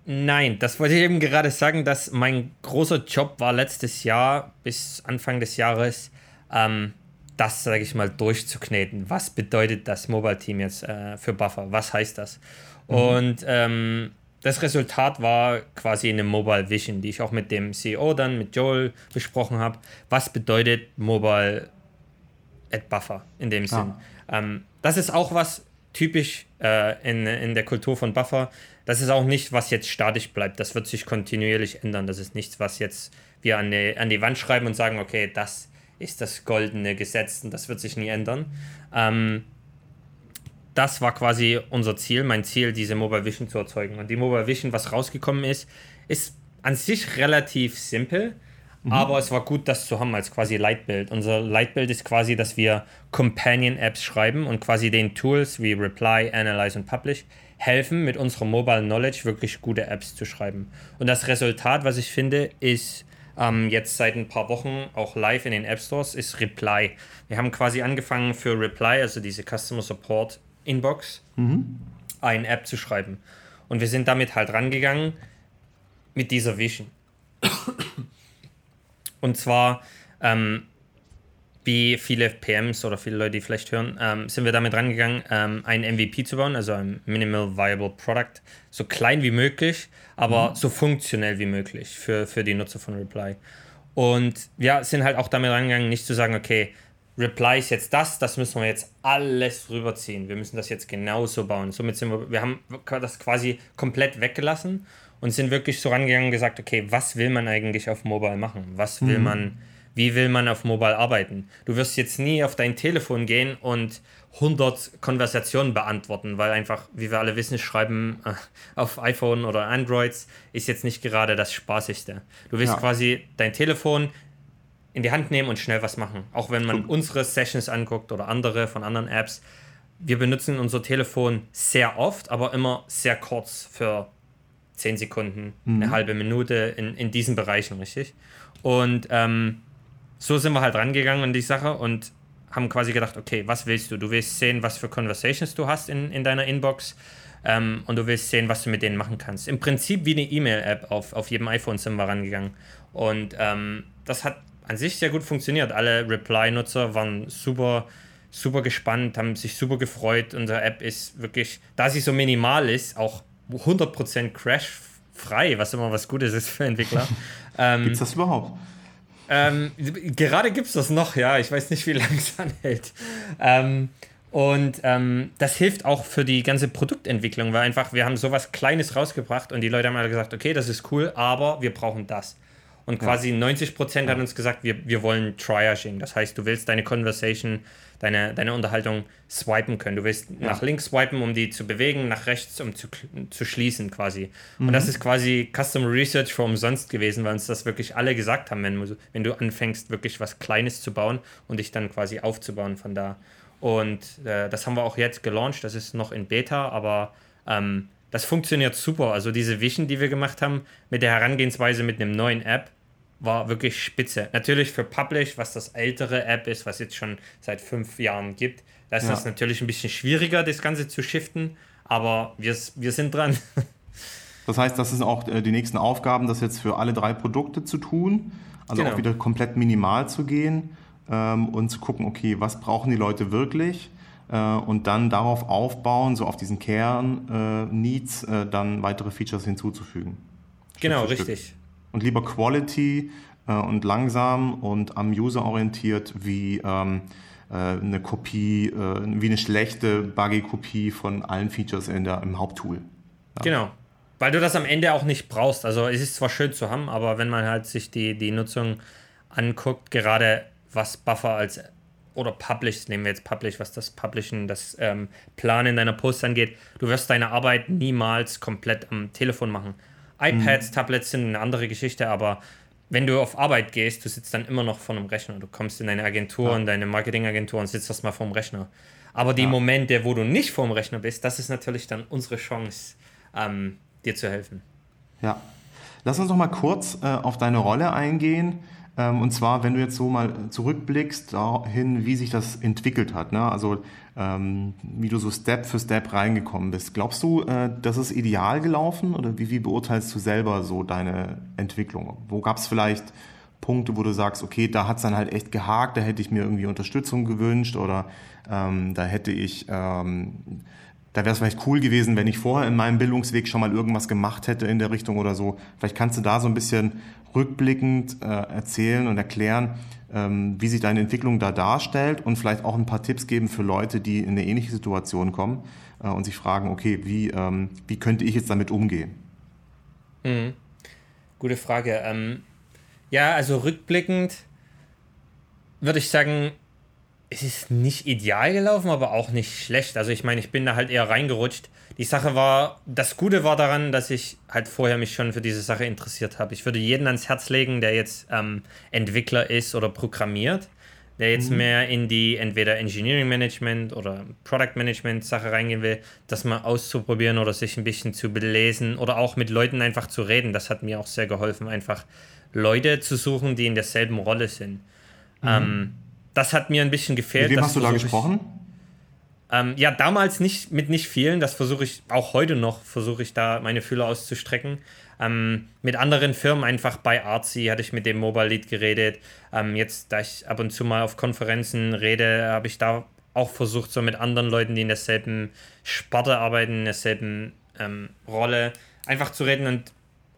Nein, das wollte ich eben gerade sagen, dass mein großer Job war letztes Jahr bis Anfang des Jahres, ähm, das, sage ich mal, durchzukneten. Was bedeutet das Mobile Team jetzt äh, für Buffer? Was heißt das? Mhm. Und ähm, das Resultat war quasi eine Mobile Vision, die ich auch mit dem CEO dann, mit Joel besprochen habe. Was bedeutet Mobile Ad Buffer in dem Sinn? Ah. Ähm, das ist auch was typisch äh, in, in der Kultur von Buffer. Das ist auch nicht, was jetzt statisch bleibt. Das wird sich kontinuierlich ändern. Das ist nichts, was jetzt wir an die, an die Wand schreiben und sagen, okay, das ist das goldene Gesetz und das wird sich nie ändern. Ähm, das war quasi unser Ziel, mein Ziel, diese Mobile Vision zu erzeugen. Und die Mobile Vision, was rausgekommen ist, ist an sich relativ simpel, mhm. aber es war gut, das zu haben als quasi Leitbild. Unser Leitbild ist quasi, dass wir Companion-Apps schreiben und quasi den Tools wie Reply, Analyze und Publish helfen, mit unserer Mobile Knowledge wirklich gute Apps zu schreiben. Und das Resultat, was ich finde, ist ähm, jetzt seit ein paar Wochen auch live in den App Stores, ist Reply. Wir haben quasi angefangen für Reply, also diese Customer Support Inbox mhm. eine App zu schreiben. Und wir sind damit halt rangegangen mit dieser Vision. Und zwar, ähm, wie viele PMs oder viele Leute, die vielleicht hören, ähm, sind wir damit rangegangen, ähm, ein MVP zu bauen, also ein Minimal Viable Product, so klein wie möglich, aber mhm. so funktionell wie möglich für, für die Nutzer von Reply. Und wir sind halt auch damit rangegangen, nicht zu sagen, okay, Reply ist jetzt das, das müssen wir jetzt alles rüberziehen. Wir müssen das jetzt genauso bauen. Somit sind wir, wir haben das quasi komplett weggelassen und sind wirklich so rangegangen und gesagt, okay, was will man eigentlich auf Mobile machen? Was will mhm. man, wie will man auf Mobile arbeiten? Du wirst jetzt nie auf dein Telefon gehen und 100 Konversationen beantworten, weil einfach, wie wir alle wissen, Schreiben äh, auf iPhone oder Androids ist jetzt nicht gerade das Spaßigste. Du willst ja. quasi dein Telefon in die Hand nehmen und schnell was machen. Auch wenn man unsere Sessions anguckt oder andere von anderen Apps. Wir benutzen unser Telefon sehr oft, aber immer sehr kurz für 10 Sekunden, mhm. eine halbe Minute in, in diesen Bereichen, richtig? Und ähm, so sind wir halt rangegangen an die Sache und haben quasi gedacht, okay, was willst du? Du willst sehen, was für Conversations du hast in, in deiner Inbox ähm, und du willst sehen, was du mit denen machen kannst. Im Prinzip wie eine E-Mail-App auf, auf jedem iPhone sind wir rangegangen. Und ähm, das hat an sich sehr gut funktioniert. Alle Reply-Nutzer waren super, super gespannt, haben sich super gefreut. Unsere App ist wirklich, da sie so minimal ist, auch 100% crash-frei, was immer was Gutes ist für Entwickler. ähm, gibt es das überhaupt? Ähm, gerade gibt es das noch, ja. Ich weiß nicht, wie lange es anhält. Ähm, und ähm, das hilft auch für die ganze Produktentwicklung, weil einfach wir haben sowas Kleines rausgebracht und die Leute haben alle gesagt, okay, das ist cool, aber wir brauchen das. Und quasi ja. 90 Prozent hat uns gesagt, wir, wir wollen Triaging. Das heißt, du willst deine Conversation, deine, deine Unterhaltung swipen können. Du willst ja. nach links swipen, um die zu bewegen, nach rechts, um zu, zu schließen quasi. Mhm. Und das ist quasi Customer Research für umsonst gewesen, weil uns das wirklich alle gesagt haben, wenn, wenn du anfängst, wirklich was Kleines zu bauen und dich dann quasi aufzubauen von da. Und äh, das haben wir auch jetzt gelauncht. Das ist noch in Beta, aber ähm, das funktioniert super. Also diese Vision, die wir gemacht haben, mit der Herangehensweise mit einem neuen App, war wirklich spitze. Natürlich für Publish, was das ältere App ist, was jetzt schon seit fünf Jahren gibt, da ist es ja. natürlich ein bisschen schwieriger, das Ganze zu shiften, aber wir, wir sind dran. Das heißt, das sind auch äh, die nächsten Aufgaben, das jetzt für alle drei Produkte zu tun, also genau. auch wieder komplett minimal zu gehen ähm, und zu gucken, okay, was brauchen die Leute wirklich? Äh, und dann darauf aufbauen, so auf diesen Kern-Needs, äh, äh, dann weitere Features hinzuzufügen. Genau, richtig. Stück und lieber Quality äh, und langsam und am User orientiert wie ähm, äh, eine Kopie, äh, wie eine schlechte, buggy Kopie von allen Features in der, im Haupttool. Ja. Genau. Weil du das am Ende auch nicht brauchst. Also es ist zwar schön zu haben, aber wenn man halt sich die, die Nutzung anguckt, gerade was Buffer als oder Publish, nehmen wir jetzt Publish, was das Publishen, das ähm, Planen deiner Posts angeht, du wirst deine Arbeit niemals komplett am Telefon machen iPads, mhm. Tablets sind eine andere Geschichte, aber wenn du auf Arbeit gehst, du sitzt dann immer noch vor einem Rechner. Du kommst in deine Agentur, ja. in deine Marketingagentur und sitzt erstmal vor dem Rechner. Aber die ja. Momente, wo du nicht vor dem Rechner bist, das ist natürlich dann unsere Chance, ähm, dir zu helfen. Ja. Lass uns noch mal kurz äh, auf deine Rolle eingehen. Ähm, und zwar, wenn du jetzt so mal zurückblickst dahin, wie sich das entwickelt hat. Ne? Also ähm, wie du so Step für Step reingekommen bist. Glaubst du, äh, das ist ideal gelaufen oder wie, wie beurteilst du selber so deine Entwicklung? Wo gab es vielleicht Punkte, wo du sagst, okay, da hat es dann halt echt gehakt, da hätte ich mir irgendwie Unterstützung gewünscht oder ähm, da hätte ich, ähm, da wäre es vielleicht cool gewesen, wenn ich vorher in meinem Bildungsweg schon mal irgendwas gemacht hätte in der Richtung oder so. Vielleicht kannst du da so ein bisschen rückblickend äh, erzählen und erklären, wie sich deine Entwicklung da darstellt und vielleicht auch ein paar Tipps geben für Leute, die in eine ähnliche Situation kommen äh, und sich fragen, okay, wie, ähm, wie könnte ich jetzt damit umgehen? Mhm. Gute Frage. Ähm, ja, also rückblickend würde ich sagen, es ist nicht ideal gelaufen, aber auch nicht schlecht. Also ich meine, ich bin da halt eher reingerutscht. Die Sache war, das Gute war daran, dass ich halt vorher mich schon für diese Sache interessiert habe. Ich würde jeden ans Herz legen, der jetzt ähm, Entwickler ist oder programmiert, der jetzt mhm. mehr in die entweder Engineering Management oder Product Management Sache reingehen will, das mal auszuprobieren oder sich ein bisschen zu belesen oder auch mit Leuten einfach zu reden. Das hat mir auch sehr geholfen, einfach Leute zu suchen, die in derselben Rolle sind. Mhm. Ähm, das hat mir ein bisschen gefehlt. Mit wem hast du da gesprochen? Ähm, ja, damals nicht mit nicht vielen. Das versuche ich auch heute noch, versuche ich da meine Fühler auszustrecken. Ähm, mit anderen Firmen, einfach bei Artsy hatte ich mit dem Mobile Lead geredet. Ähm, jetzt, da ich ab und zu mal auf Konferenzen rede, habe ich da auch versucht, so mit anderen Leuten, die in derselben Sparte arbeiten, in derselben ähm, Rolle, einfach zu reden und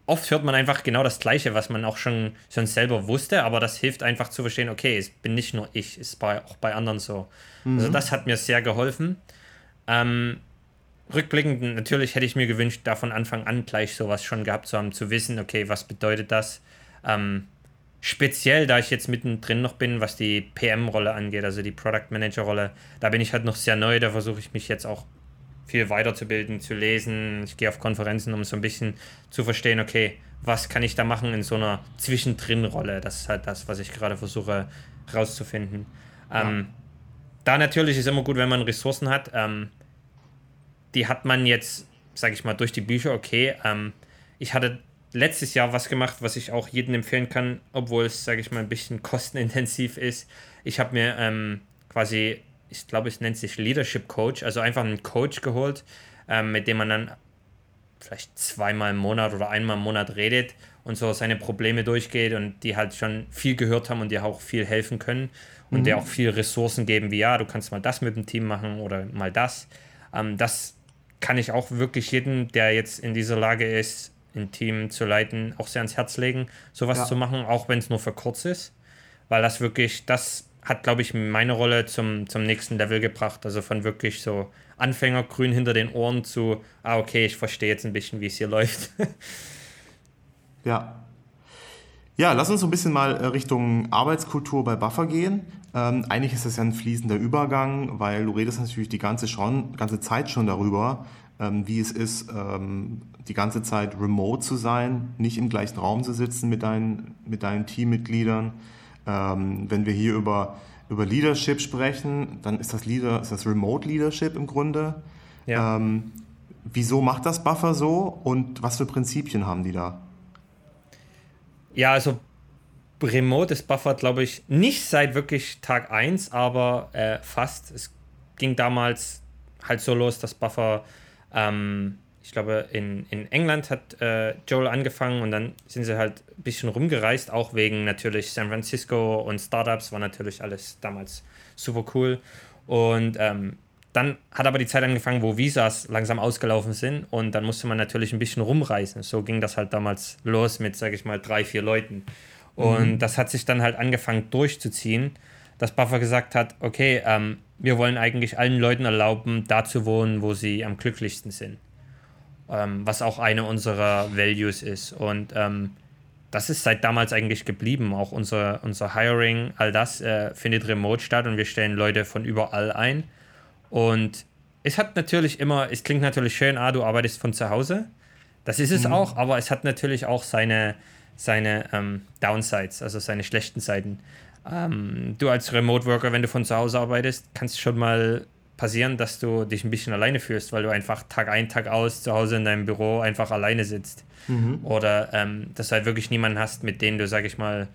oft hört man einfach genau das Gleiche, was man auch schon, schon selber wusste, aber das hilft einfach zu verstehen, okay, es bin nicht nur ich, es ist bei, auch bei anderen so. Mhm. Also das hat mir sehr geholfen. Ähm, rückblickend, natürlich hätte ich mir gewünscht, da von Anfang an gleich sowas schon gehabt zu haben, zu wissen, okay, was bedeutet das? Ähm, speziell, da ich jetzt mittendrin noch bin, was die PM-Rolle angeht, also die Product Manager-Rolle, da bin ich halt noch sehr neu, da versuche ich mich jetzt auch viel weiterzubilden, zu lesen. Ich gehe auf Konferenzen, um so ein bisschen zu verstehen, okay, was kann ich da machen in so einer Zwischendrin-Rolle? Das ist halt das, was ich gerade versuche rauszufinden. Ja. Ähm, da natürlich ist immer gut, wenn man Ressourcen hat. Ähm, die hat man jetzt, sage ich mal, durch die Bücher, okay. Ähm, ich hatte letztes Jahr was gemacht, was ich auch jedem empfehlen kann, obwohl es, sage ich mal, ein bisschen kostenintensiv ist. Ich habe mir ähm, quasi ich glaube, es nennt sich Leadership Coach, also einfach einen Coach geholt, ähm, mit dem man dann vielleicht zweimal im Monat oder einmal im Monat redet und so seine Probleme durchgeht und die halt schon viel gehört haben und dir auch viel helfen können und mhm. dir auch viel Ressourcen geben, wie ja, du kannst mal das mit dem Team machen oder mal das. Ähm, das kann ich auch wirklich jedem, der jetzt in dieser Lage ist, ein Team zu leiten, auch sehr ans Herz legen, sowas ja. zu machen, auch wenn es nur für kurz ist, weil das wirklich, das hat, glaube ich, meine Rolle zum, zum nächsten Level gebracht. Also von wirklich so Anfängergrün hinter den Ohren zu, ah, okay, ich verstehe jetzt ein bisschen, wie es hier läuft. ja. Ja, lass uns so ein bisschen mal äh, Richtung Arbeitskultur bei Buffer gehen. Ähm, eigentlich ist das ja ein fließender Übergang, weil du redest natürlich die ganze, schon, ganze Zeit schon darüber, ähm, wie es ist, ähm, die ganze Zeit remote zu sein, nicht im gleichen Raum zu sitzen mit deinen, mit deinen Teammitgliedern. Ähm, wenn wir hier über, über Leadership sprechen, dann ist das, Leader, ist das Remote Leadership im Grunde. Ja. Ähm, wieso macht das Buffer so und was für Prinzipien haben die da? Ja, also Remote ist Buffer, glaube ich, nicht seit wirklich Tag 1, aber äh, fast. Es ging damals halt so los, dass Buffer ähm, ich glaube, in, in England hat äh, Joel angefangen und dann sind sie halt ein bisschen rumgereist, auch wegen natürlich San Francisco und Startups, war natürlich alles damals super cool. Und ähm, dann hat aber die Zeit angefangen, wo Visas langsam ausgelaufen sind und dann musste man natürlich ein bisschen rumreisen. So ging das halt damals los mit, sage ich mal, drei, vier Leuten. Und mhm. das hat sich dann halt angefangen durchzuziehen, dass Buffer gesagt hat, okay, ähm, wir wollen eigentlich allen Leuten erlauben, da zu wohnen, wo sie am glücklichsten sind ähm, was auch eine unserer Values ist. Und ähm, das ist seit damals eigentlich geblieben. Auch unser, unser Hiring, all das äh, findet remote statt und wir stellen Leute von überall ein. Und es hat natürlich immer, es klingt natürlich schön, ah, du arbeitest von zu Hause. Das ist es mhm. auch, aber es hat natürlich auch seine, seine ähm, Downsides, also seine schlechten Seiten. Ähm, du als Remote Worker, wenn du von zu Hause arbeitest, kannst schon mal passieren, dass du dich ein bisschen alleine fühlst, weil du einfach Tag ein, Tag aus zu Hause in deinem Büro einfach alleine sitzt. Mhm. Oder ähm, dass du halt wirklich niemanden hast, mit dem du, sag ich mal,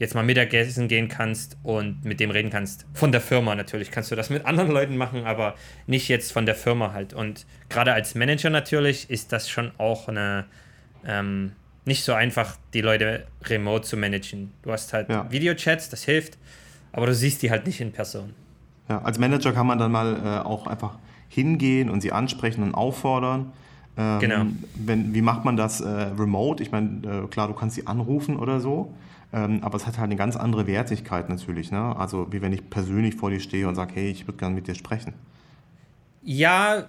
jetzt mal Mittagessen gehen kannst und mit dem reden kannst. Von der Firma natürlich kannst du das mit anderen Leuten machen, aber nicht jetzt von der Firma halt. Und gerade als Manager natürlich ist das schon auch eine ähm, nicht so einfach, die Leute remote zu managen. Du hast halt ja. Videochats, das hilft, aber du siehst die halt nicht in Person. Ja, als Manager kann man dann mal äh, auch einfach hingehen und sie ansprechen und auffordern. Ähm, genau. Wenn, wie macht man das äh, remote? Ich meine, äh, klar, du kannst sie anrufen oder so, ähm, aber es hat halt eine ganz andere Wertigkeit natürlich. Ne? Also wie wenn ich persönlich vor dir stehe und sage, hey, ich würde gerne mit dir sprechen. Ja,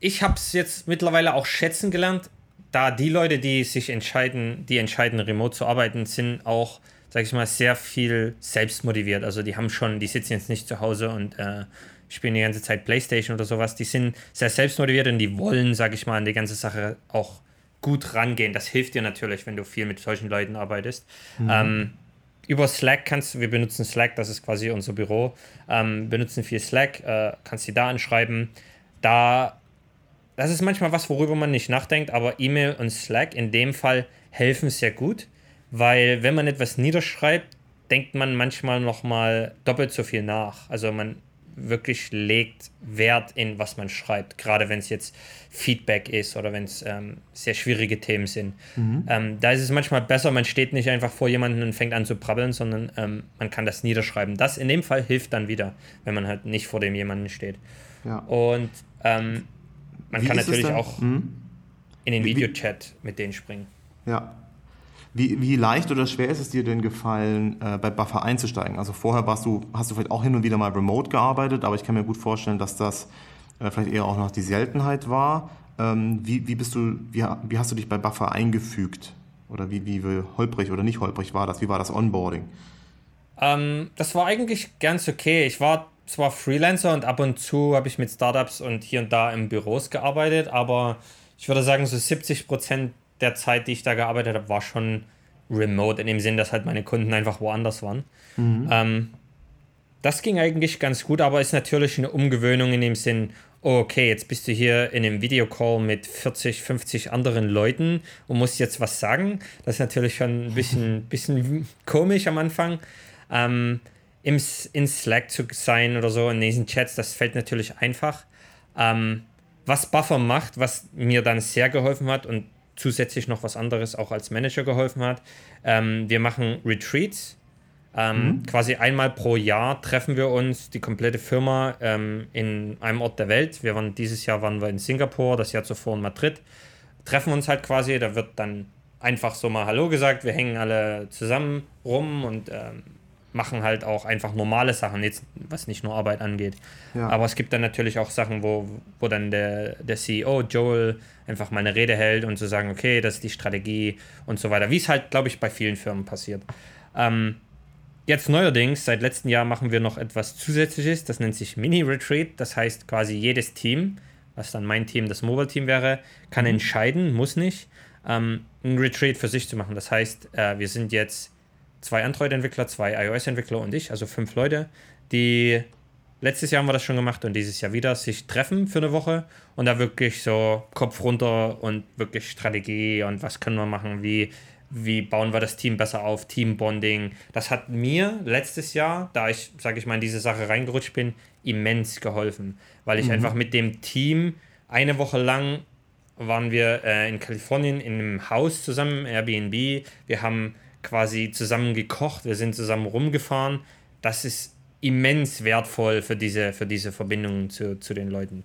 ich habe es jetzt mittlerweile auch schätzen gelernt, da die Leute, die sich entscheiden, die entscheiden, remote zu arbeiten, sind auch, sag ich mal, sehr viel selbst motiviert. Also die haben schon, die sitzen jetzt nicht zu Hause und äh, spielen die ganze Zeit Playstation oder sowas. Die sind sehr selbst motiviert und die wollen, sag ich mal, an die ganze Sache auch gut rangehen. Das hilft dir natürlich, wenn du viel mit solchen Leuten arbeitest. Mhm. Ähm, über Slack kannst du, wir benutzen Slack, das ist quasi unser Büro, ähm, benutzen viel Slack, äh, kannst sie da anschreiben. Da, das ist manchmal was, worüber man nicht nachdenkt, aber E-Mail und Slack in dem Fall helfen sehr gut, weil wenn man etwas niederschreibt, denkt man manchmal nochmal doppelt so viel nach. Also man wirklich legt Wert in, was man schreibt, gerade wenn es jetzt Feedback ist oder wenn es ähm, sehr schwierige Themen sind. Mhm. Ähm, da ist es manchmal besser, man steht nicht einfach vor jemandem und fängt an zu brabbeln, sondern ähm, man kann das niederschreiben. Das in dem Fall hilft dann wieder, wenn man halt nicht vor dem jemanden steht. Ja. Und ähm, man Wie kann natürlich auch mhm. in den Videochat mit denen springen. Ja, wie, wie leicht oder schwer ist es dir denn gefallen, äh, bei Buffer einzusteigen? Also vorher warst du, hast du vielleicht auch hin und wieder mal remote gearbeitet, aber ich kann mir gut vorstellen, dass das äh, vielleicht eher auch noch die Seltenheit war. Ähm, wie, wie, bist du, wie, wie hast du dich bei Buffer eingefügt? Oder wie, wie holprig oder nicht holprig war das? Wie war das Onboarding? Ähm, das war eigentlich ganz okay. Ich war zwar Freelancer und ab und zu habe ich mit Startups und hier und da in Büros gearbeitet, aber ich würde sagen, so 70 Prozent der Zeit, die ich da gearbeitet habe, war schon remote, in dem Sinn, dass halt meine Kunden einfach woanders waren. Mhm. Ähm, das ging eigentlich ganz gut, aber ist natürlich eine Umgewöhnung in dem Sinn, oh, okay, jetzt bist du hier in einem Videocall mit 40, 50 anderen Leuten und musst jetzt was sagen. Das ist natürlich schon ein bisschen, bisschen komisch am Anfang. Ähm, im, in Slack zu sein oder so, in diesen Chats, das fällt natürlich einfach. Ähm, was Buffer macht, was mir dann sehr geholfen hat und zusätzlich noch was anderes auch als Manager geholfen hat. Ähm, wir machen Retreats. Ähm, mhm. Quasi einmal pro Jahr treffen wir uns, die komplette Firma, ähm, in einem Ort der Welt. Wir waren dieses Jahr waren wir in Singapur, das Jahr zuvor in Madrid. Treffen uns halt quasi, da wird dann einfach so mal Hallo gesagt, wir hängen alle zusammen rum und ähm, machen halt auch einfach normale Sachen, jetzt, was nicht nur Arbeit angeht. Ja. Aber es gibt dann natürlich auch Sachen, wo, wo dann der, der CEO, Joel, einfach mal eine Rede hält und zu so sagen, okay, das ist die Strategie und so weiter. Wie es halt, glaube ich, bei vielen Firmen passiert. Ähm, jetzt neuerdings, seit letztem Jahr machen wir noch etwas Zusätzliches, das nennt sich Mini-Retreat. Das heißt quasi jedes Team, was dann mein Team, das Mobile-Team wäre, kann mhm. entscheiden, muss nicht, ähm, ein Retreat für sich zu machen. Das heißt, äh, wir sind jetzt zwei Android-Entwickler, zwei iOS-Entwickler und ich, also fünf Leute, die letztes Jahr haben wir das schon gemacht und dieses Jahr wieder sich treffen für eine Woche und da wirklich so Kopf runter und wirklich Strategie und was können wir machen, wie, wie bauen wir das Team besser auf, Teambonding. Das hat mir letztes Jahr, da ich, sage ich mal, in diese Sache reingerutscht bin, immens geholfen, weil ich mhm. einfach mit dem Team eine Woche lang waren wir äh, in Kalifornien in einem Haus zusammen, Airbnb. Wir haben quasi zusammen gekocht, wir sind zusammen rumgefahren. Das ist immens wertvoll für diese, für diese Verbindung zu, zu den Leuten.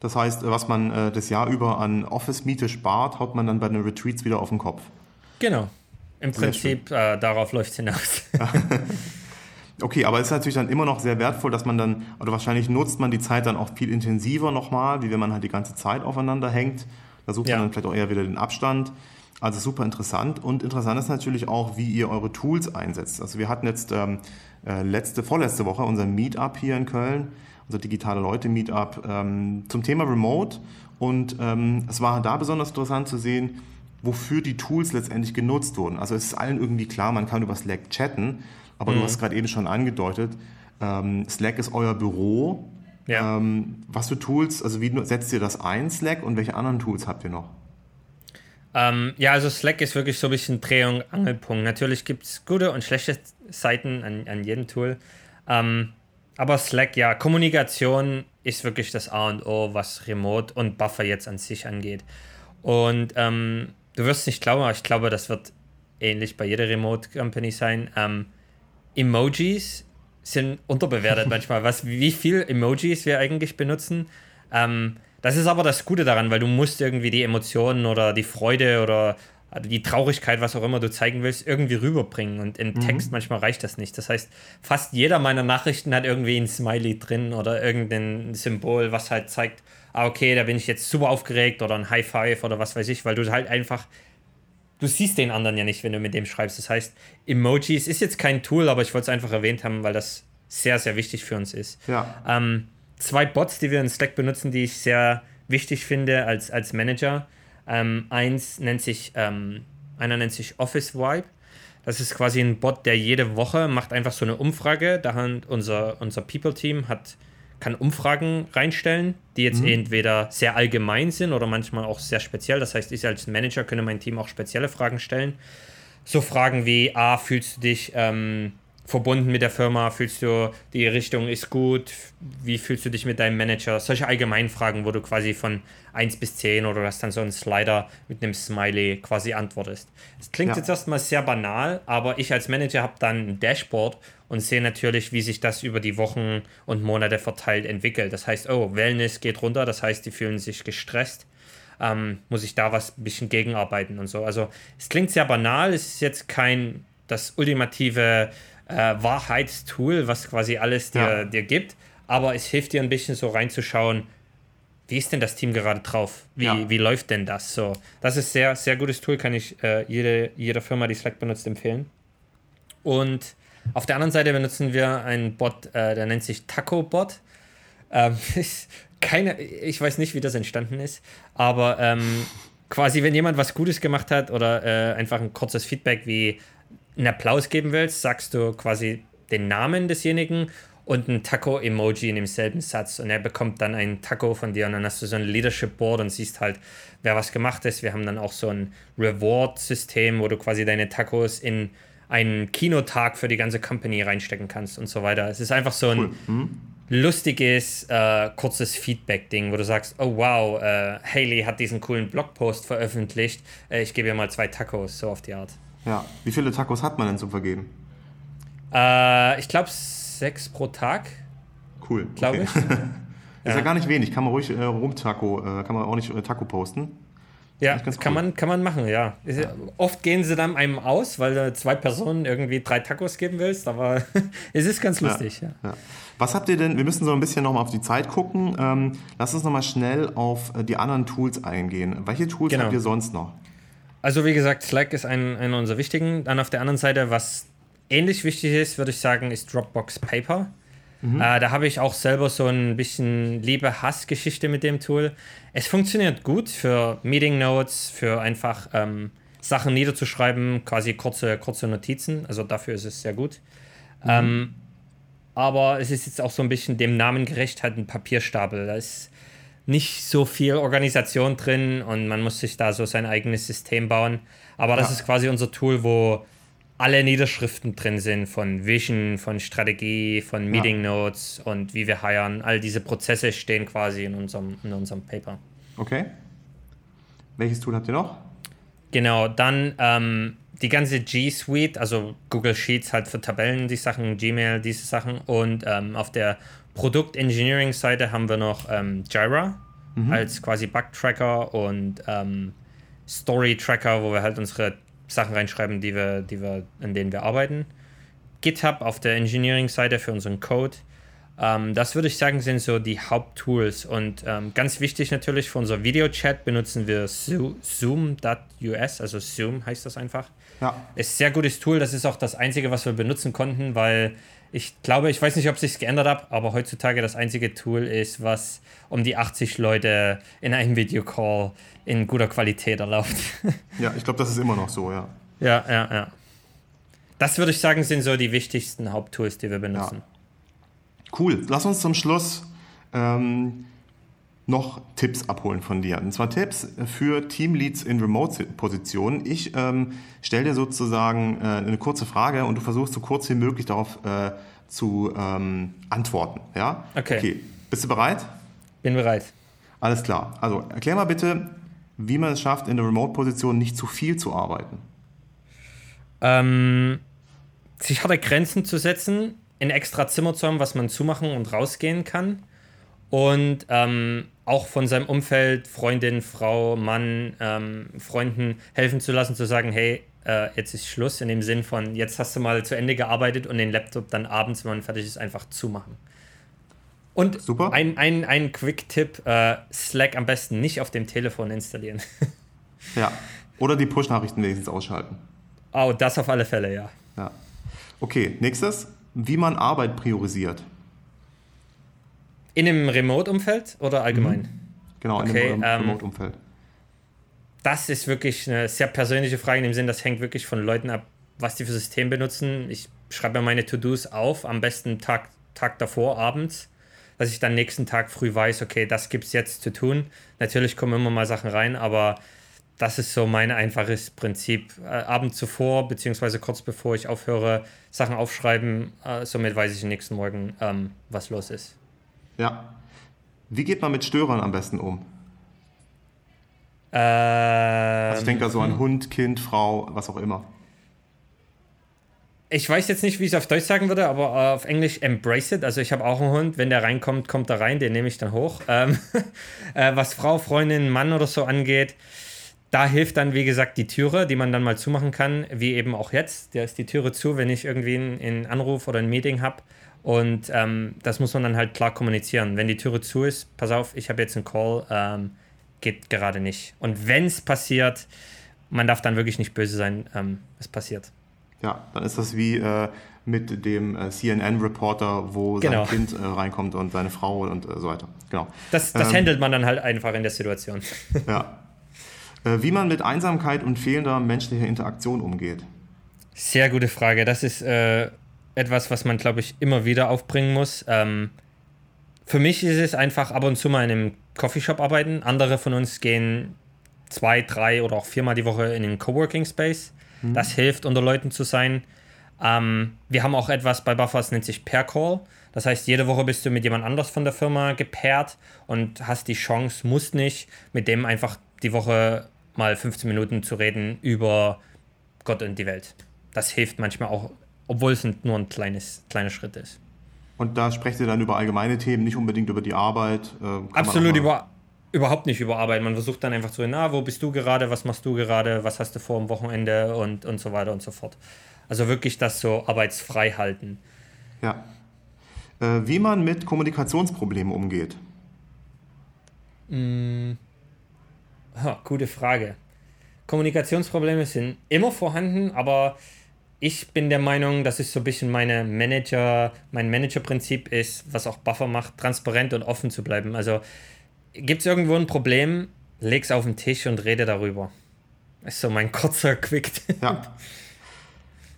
Das heißt, was man äh, das Jahr über an Office-Miete spart, haut man dann bei den Retreats wieder auf den Kopf. Genau. Im sehr Prinzip äh, darauf läuft es hinaus. okay, aber es ist natürlich dann immer noch sehr wertvoll, dass man dann, oder wahrscheinlich nutzt man die Zeit dann auch viel intensiver nochmal, wie wenn man halt die ganze Zeit aufeinander hängt. Da sucht ja. man dann vielleicht auch eher wieder den Abstand. Also super interessant. Und interessant ist natürlich auch, wie ihr eure Tools einsetzt. Also wir hatten jetzt ähm, äh, letzte, vorletzte Woche unser Meetup hier in Köln, unser digitale Leute Meetup ähm, zum Thema Remote. Und ähm, es war da besonders interessant zu sehen, wofür die Tools letztendlich genutzt wurden. Also es ist allen irgendwie klar, man kann über Slack chatten, aber mhm. du hast gerade eben schon angedeutet, ähm, Slack ist euer Büro Ja. Ähm, was für Tools, also wie setzt ihr das ein, Slack, und welche anderen Tools habt ihr noch? Ähm, ja, also Slack ist wirklich so ein bisschen Dreh- und Angelpunkt. Natürlich gibt es gute und schlechte Seiten an, an jedem Tool. Ähm, aber Slack, ja, Kommunikation ist wirklich das A und O, was Remote und Buffer jetzt an sich angeht. Und ähm, du wirst nicht glauben, aber ich glaube, das wird ähnlich bei jeder Remote Company sein. Ähm, Emojis sind unterbewertet manchmal. Was, wie viel Emojis wir eigentlich benutzen. Ähm, das ist aber das Gute daran, weil du musst irgendwie die Emotionen oder die Freude oder die Traurigkeit, was auch immer du zeigen willst, irgendwie rüberbringen. Und im mhm. Text manchmal reicht das nicht. Das heißt, fast jeder meiner Nachrichten hat irgendwie ein Smiley drin oder irgendein Symbol, was halt zeigt, ah, okay, da bin ich jetzt super aufgeregt oder ein High Five oder was weiß ich, weil du halt einfach du siehst den anderen ja nicht, wenn du mit dem schreibst. Das heißt, Emojis ist jetzt kein Tool, aber ich wollte es einfach erwähnt haben, weil das sehr, sehr wichtig für uns ist. Ja. Ähm, zwei Bots, die wir in Slack benutzen, die ich sehr wichtig finde als, als Manager. Ähm, eins nennt sich, ähm, einer nennt sich Office Vibe. Das ist quasi ein Bot, der jede Woche macht einfach so eine Umfrage. Da hat unser, unser People-Team hat kann Umfragen reinstellen, die jetzt mhm. entweder sehr allgemein sind oder manchmal auch sehr speziell. Das heißt, ich als Manager könnte mein Team auch spezielle Fragen stellen. So Fragen wie, ah, fühlst du dich ähm, verbunden mit der Firma? Fühlst du, die Richtung ist gut? Wie fühlst du dich mit deinem Manager? Solche allgemeinen Fragen, wo du quasi von 1 bis 10 oder hast dann so einen Slider mit einem Smiley quasi antwortest. Das klingt ja. jetzt erstmal sehr banal, aber ich als Manager habe dann ein Dashboard und sehe natürlich, wie sich das über die Wochen und Monate verteilt entwickelt. Das heißt, oh, Wellness geht runter, das heißt, die fühlen sich gestresst. Ähm, muss ich da was ein bisschen gegenarbeiten und so. Also es klingt sehr banal, es ist jetzt kein das ultimative äh, Wahrheitstool, was quasi alles dir, ja. dir gibt, aber es hilft dir ein bisschen so reinzuschauen, wie ist denn das Team gerade drauf? Wie, ja. wie läuft denn das? So, das ist sehr, sehr gutes Tool, kann ich äh, jede, jeder Firma, die Slack benutzt, empfehlen. Und auf der anderen Seite benutzen wir einen Bot, äh, der nennt sich TacoBot. Ähm, keine, ich weiß nicht, wie das entstanden ist, aber ähm, quasi, wenn jemand was Gutes gemacht hat oder äh, einfach ein kurzes Feedback wie einen Applaus geben willst, sagst du quasi den Namen desjenigen und ein Taco-Emoji in demselben Satz und er bekommt dann ein Taco von dir und dann hast du so ein Leadership-Board und siehst halt, wer was gemacht ist. Wir haben dann auch so ein Reward-System, wo du quasi deine Tacos in einen Kinotag für die ganze Company reinstecken kannst und so weiter. Es ist einfach so ein cool. mhm. lustiges, äh, kurzes Feedback-Ding, wo du sagst, oh wow, äh, Haley hat diesen coolen Blogpost veröffentlicht, äh, ich gebe ihr mal zwei Tacos, so auf die Art. Ja, wie viele Tacos hat man denn zum Vergeben? Äh, ich glaube sechs pro Tag. Cool. Glaube okay. ich. ist ja. ja. gar nicht wenig, kann man ruhig äh, rum-Taco, äh, kann man auch nicht äh, Taco posten. Ja, das kann, cool. man, kann man machen, ja. ja. Oft gehen sie dann einem aus, weil du zwei Personen irgendwie drei Tacos geben willst, aber es ist ganz lustig. Ja, ja. Was habt ihr denn, wir müssen so ein bisschen nochmal auf die Zeit gucken. Ähm, lass uns nochmal schnell auf äh, die anderen Tools eingehen. Welche Tools genau. habt ihr sonst noch? Also wie gesagt, Slack ist ein, einer unserer wichtigen. Dann auf der anderen Seite, was ähnlich wichtig ist, würde ich sagen, ist Dropbox Paper. Mhm. Äh, da habe ich auch selber so ein bisschen Liebe-Hass-Geschichte mit dem Tool. Es funktioniert gut für Meeting Notes, für einfach ähm, Sachen niederzuschreiben, quasi kurze, kurze Notizen. Also dafür ist es sehr gut. Mhm. Ähm, aber es ist jetzt auch so ein bisschen dem Namen gerecht, halt ein Papierstapel. Da ist nicht so viel Organisation drin und man muss sich da so sein eigenes System bauen. Aber das ja. ist quasi unser Tool, wo alle Niederschriften drin sind von Vision, von Strategie, von Meeting ja. Notes und wie wir heiren. All diese Prozesse stehen quasi in unserem, in unserem Paper. Okay. Welches Tool habt ihr noch? Genau, dann ähm, die ganze G Suite, also Google Sheets halt für Tabellen, die Sachen, Gmail, diese Sachen. Und ähm, auf der Produkt Engineering Seite haben wir noch ähm, Jira mhm. als quasi Bug Tracker und ähm, Story Tracker, wo wir halt unsere Sachen reinschreiben, die wir, die wir, an denen wir arbeiten. GitHub auf der Engineering-Seite für unseren Code. Ähm, das würde ich sagen, sind so die Haupttools. Und ähm, ganz wichtig natürlich für unser Videochat benutzen wir Zoom.us, also Zoom heißt das einfach. Ja. Ist ein sehr gutes Tool. Das ist auch das einzige, was wir benutzen konnten, weil ich glaube, ich weiß nicht, ob es sich geändert hat, aber heutzutage das einzige Tool ist, was um die 80 Leute in einem Videocall in guter Qualität erlaubt. Ja, ich glaube, das ist immer noch so, ja. Ja, ja, ja. Das würde ich sagen, sind so die wichtigsten Haupttools, die wir benutzen. Ja. Cool. Lass uns zum Schluss ähm, noch Tipps abholen von dir. Und zwar Tipps für Teamleads in Remote-Positionen. Ich ähm, stelle dir sozusagen äh, eine kurze Frage und du versuchst so kurz wie möglich darauf äh, zu ähm, antworten. Ja? Okay. okay. Bist du bereit? Bin bereit. Alles klar. Also erklär mal bitte, wie man es schafft, in der Remote-Position nicht zu viel zu arbeiten. Ähm, sich harte Grenzen zu setzen, ein extra Zimmer zu haben, was man zumachen und rausgehen kann. Und ähm, auch von seinem Umfeld, Freundin, Frau, Mann, ähm, Freunden helfen zu lassen, zu sagen, hey, äh, jetzt ist Schluss, in dem Sinn von, jetzt hast du mal zu Ende gearbeitet und den Laptop dann abends, wenn man fertig ist, einfach zumachen. Und Super. ein, ein, ein Quick-Tipp, äh, Slack am besten nicht auf dem Telefon installieren. ja, oder die Push-Nachrichten wenigstens ausschalten. Oh, das auf alle Fälle, ja. Ja. Okay, nächstes, wie man Arbeit priorisiert. In einem Remote-Umfeld oder allgemein? Mhm. Genau, okay, in einem ähm, Remote-Umfeld. Das ist wirklich eine sehr persönliche Frage in dem Sinn, das hängt wirklich von Leuten ab, was die für System benutzen. Ich schreibe mir meine To-Dos auf, am besten Tag, Tag davor, abends, dass ich dann nächsten Tag früh weiß, okay, das gibt es jetzt zu tun. Natürlich kommen immer mal Sachen rein, aber das ist so mein einfaches Prinzip. Äh, Abend zuvor, beziehungsweise kurz bevor ich aufhöre, Sachen aufschreiben, äh, somit weiß ich nächsten Morgen, ähm, was los ist. Ja. Wie geht man mit Störern am besten um? Ähm, also ich denke da so an Hund, Kind, Frau, was auch immer. Ich weiß jetzt nicht, wie ich es auf Deutsch sagen würde, aber auf Englisch embrace it. Also ich habe auch einen Hund. Wenn der reinkommt, kommt er rein. Den nehme ich dann hoch. Ähm, äh, was Frau, Freundin, Mann oder so angeht, da hilft dann, wie gesagt, die Türe, die man dann mal zumachen kann, wie eben auch jetzt. Da ist die Türe zu, wenn ich irgendwie einen, einen Anruf oder ein Meeting habe. Und ähm, das muss man dann halt klar kommunizieren. Wenn die Türe zu ist, pass auf, ich habe jetzt einen Call, ähm, geht gerade nicht. Und wenn es passiert, man darf dann wirklich nicht böse sein, ähm, es passiert. Ja, dann ist das wie äh, mit dem äh, CNN-Reporter, wo genau. sein Kind äh, reinkommt und seine Frau und äh, so weiter. Genau. Das, das ähm, handelt man dann halt einfach in der Situation. Ja. Äh, wie man mit Einsamkeit und fehlender menschlicher Interaktion umgeht. Sehr gute Frage. Das ist äh, etwas, was man, glaube ich, immer wieder aufbringen muss. Ähm, für mich ist es einfach ab und zu mal in einem Coffeeshop arbeiten. Andere von uns gehen zwei, drei oder auch viermal die Woche in den Coworking Space. Mhm. Das hilft, unter Leuten zu sein. Ähm, wir haben auch etwas bei Buffers, nennt sich Pair Call. Das heißt, jede Woche bist du mit jemand anders von der Firma gepaart und hast die Chance, musst nicht, mit dem einfach die Woche mal 15 Minuten zu reden über Gott und die Welt. Das hilft manchmal auch obwohl es nur ein kleines, kleiner Schritt ist. Und da sprecht ihr dann über allgemeine Themen, nicht unbedingt über die Arbeit? Äh, Absolut über, überhaupt nicht über Arbeit. Man versucht dann einfach so, na, wo bist du gerade, was machst du gerade, was hast du vor am Wochenende und, und so weiter und so fort. Also wirklich das so arbeitsfrei halten. Ja. Äh, wie man mit Kommunikationsproblemen umgeht? Mm. Ha, gute Frage. Kommunikationsprobleme sind immer vorhanden, aber ich bin der Meinung, das ist so ein bisschen meine Manager, mein Managerprinzip ist, was auch Buffer macht, transparent und offen zu bleiben. Also gibt es irgendwo ein Problem, leg's auf den Tisch und rede darüber. Ist so mein kurzer Quick. Ja.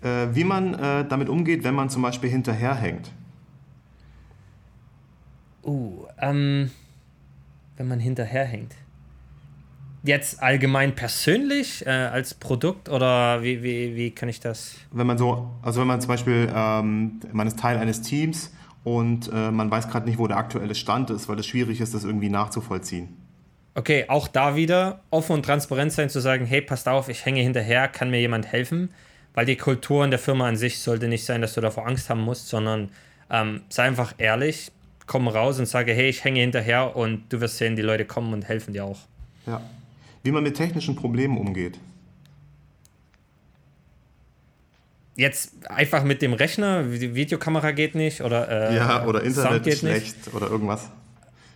Äh, wie man äh, damit umgeht, wenn man zum Beispiel hinterherhängt. Uh, ähm, wenn man hinterherhängt jetzt allgemein persönlich äh, als Produkt oder wie, wie, wie kann ich das? Wenn man so, also wenn man zum Beispiel, ähm, man ist Teil eines Teams und äh, man weiß gerade nicht, wo der aktuelle Stand ist, weil es schwierig ist, das irgendwie nachzuvollziehen. Okay, auch da wieder offen und transparent sein, zu sagen, hey, passt auf, ich hänge hinterher, kann mir jemand helfen? Weil die Kultur in der Firma an sich sollte nicht sein, dass du davor Angst haben musst, sondern ähm, sei einfach ehrlich, komm raus und sage, hey, ich hänge hinterher und du wirst sehen, die Leute kommen und helfen dir auch. Ja wie man mit technischen Problemen umgeht. Jetzt einfach mit dem Rechner, die Videokamera geht nicht oder äh, ja oder Internet geht schlecht nicht. oder irgendwas.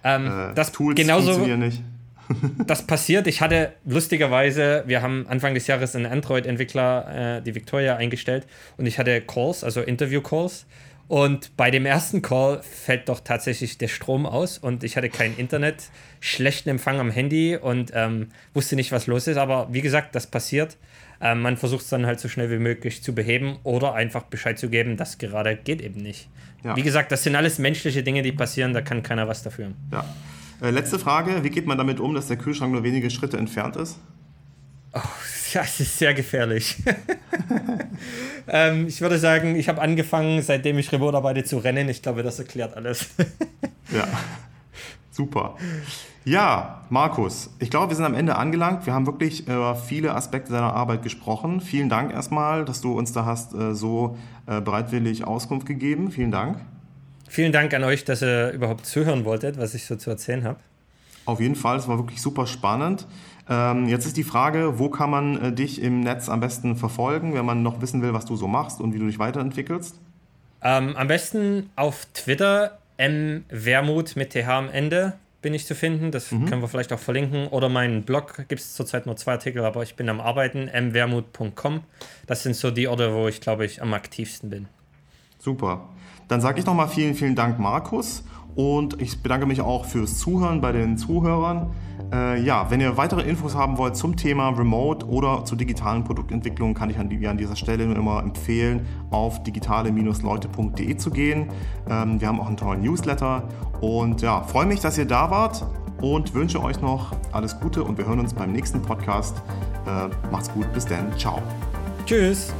Ähm, äh, das Tools genauso, funktionieren nicht. das passiert. Ich hatte lustigerweise, wir haben Anfang des Jahres einen Android-Entwickler, äh, die Victoria, eingestellt und ich hatte Calls, also Interview-Calls Und bei dem ersten Call fällt doch tatsächlich der Strom aus und ich hatte kein Internet, schlechten Empfang am Handy und ähm, wusste nicht, was los ist. Aber wie gesagt, das passiert. Ähm, man versucht es dann halt so schnell wie möglich zu beheben oder einfach Bescheid zu geben, das gerade geht eben nicht. Ja. Wie gesagt, das sind alles menschliche Dinge, die passieren, da kann keiner was dafür. Ja. Äh, letzte Frage: Wie geht man damit um, dass der Kühlschrank nur wenige Schritte entfernt ist? Oh, das ist sehr gefährlich. ähm, ich würde sagen, ich habe angefangen, seitdem ich remote arbeite, zu rennen. Ich glaube, das erklärt alles. ja, super. Ja, Markus, ich glaube, wir sind am Ende angelangt. Wir haben wirklich über viele Aspekte deiner Arbeit gesprochen. Vielen Dank erstmal, dass du uns da hast äh, so äh, bereitwillig Auskunft gegeben. Vielen Dank. Vielen Dank an euch, dass ihr überhaupt zuhören wolltet, was ich so zu erzählen habe. Auf jeden Fall, es war wirklich super spannend. Ähm, jetzt ist die Frage, wo kann man äh, dich im Netz am besten verfolgen, wenn man noch wissen will, was du so machst und wie du dich weiterentwickelst? Ähm, am besten auf Twitter, mwermut mit TH am Ende bin ich zu finden. Das mhm. können wir vielleicht auch verlinken. Oder meinen Blog gibt es zurzeit nur zwei Artikel, aber ich bin am Arbeiten, mwermut.com. Das sind so die Orte, wo ich, glaube ich, am aktivsten bin. Super. Dann sage ich nochmal vielen, vielen Dank, Markus. Und ich bedanke mich auch fürs Zuhören bei den Zuhörern. Äh, ja, wenn ihr weitere Infos haben wollt zum Thema Remote oder zur digitalen Produktentwicklung, kann ich an, an dieser Stelle nur immer empfehlen, auf digitale-leute.de zu gehen. Ähm, wir haben auch einen tollen Newsletter. Und ja, freue mich, dass ihr da wart und wünsche euch noch alles Gute und wir hören uns beim nächsten Podcast. Äh, macht's gut, bis dann, ciao. Tschüss.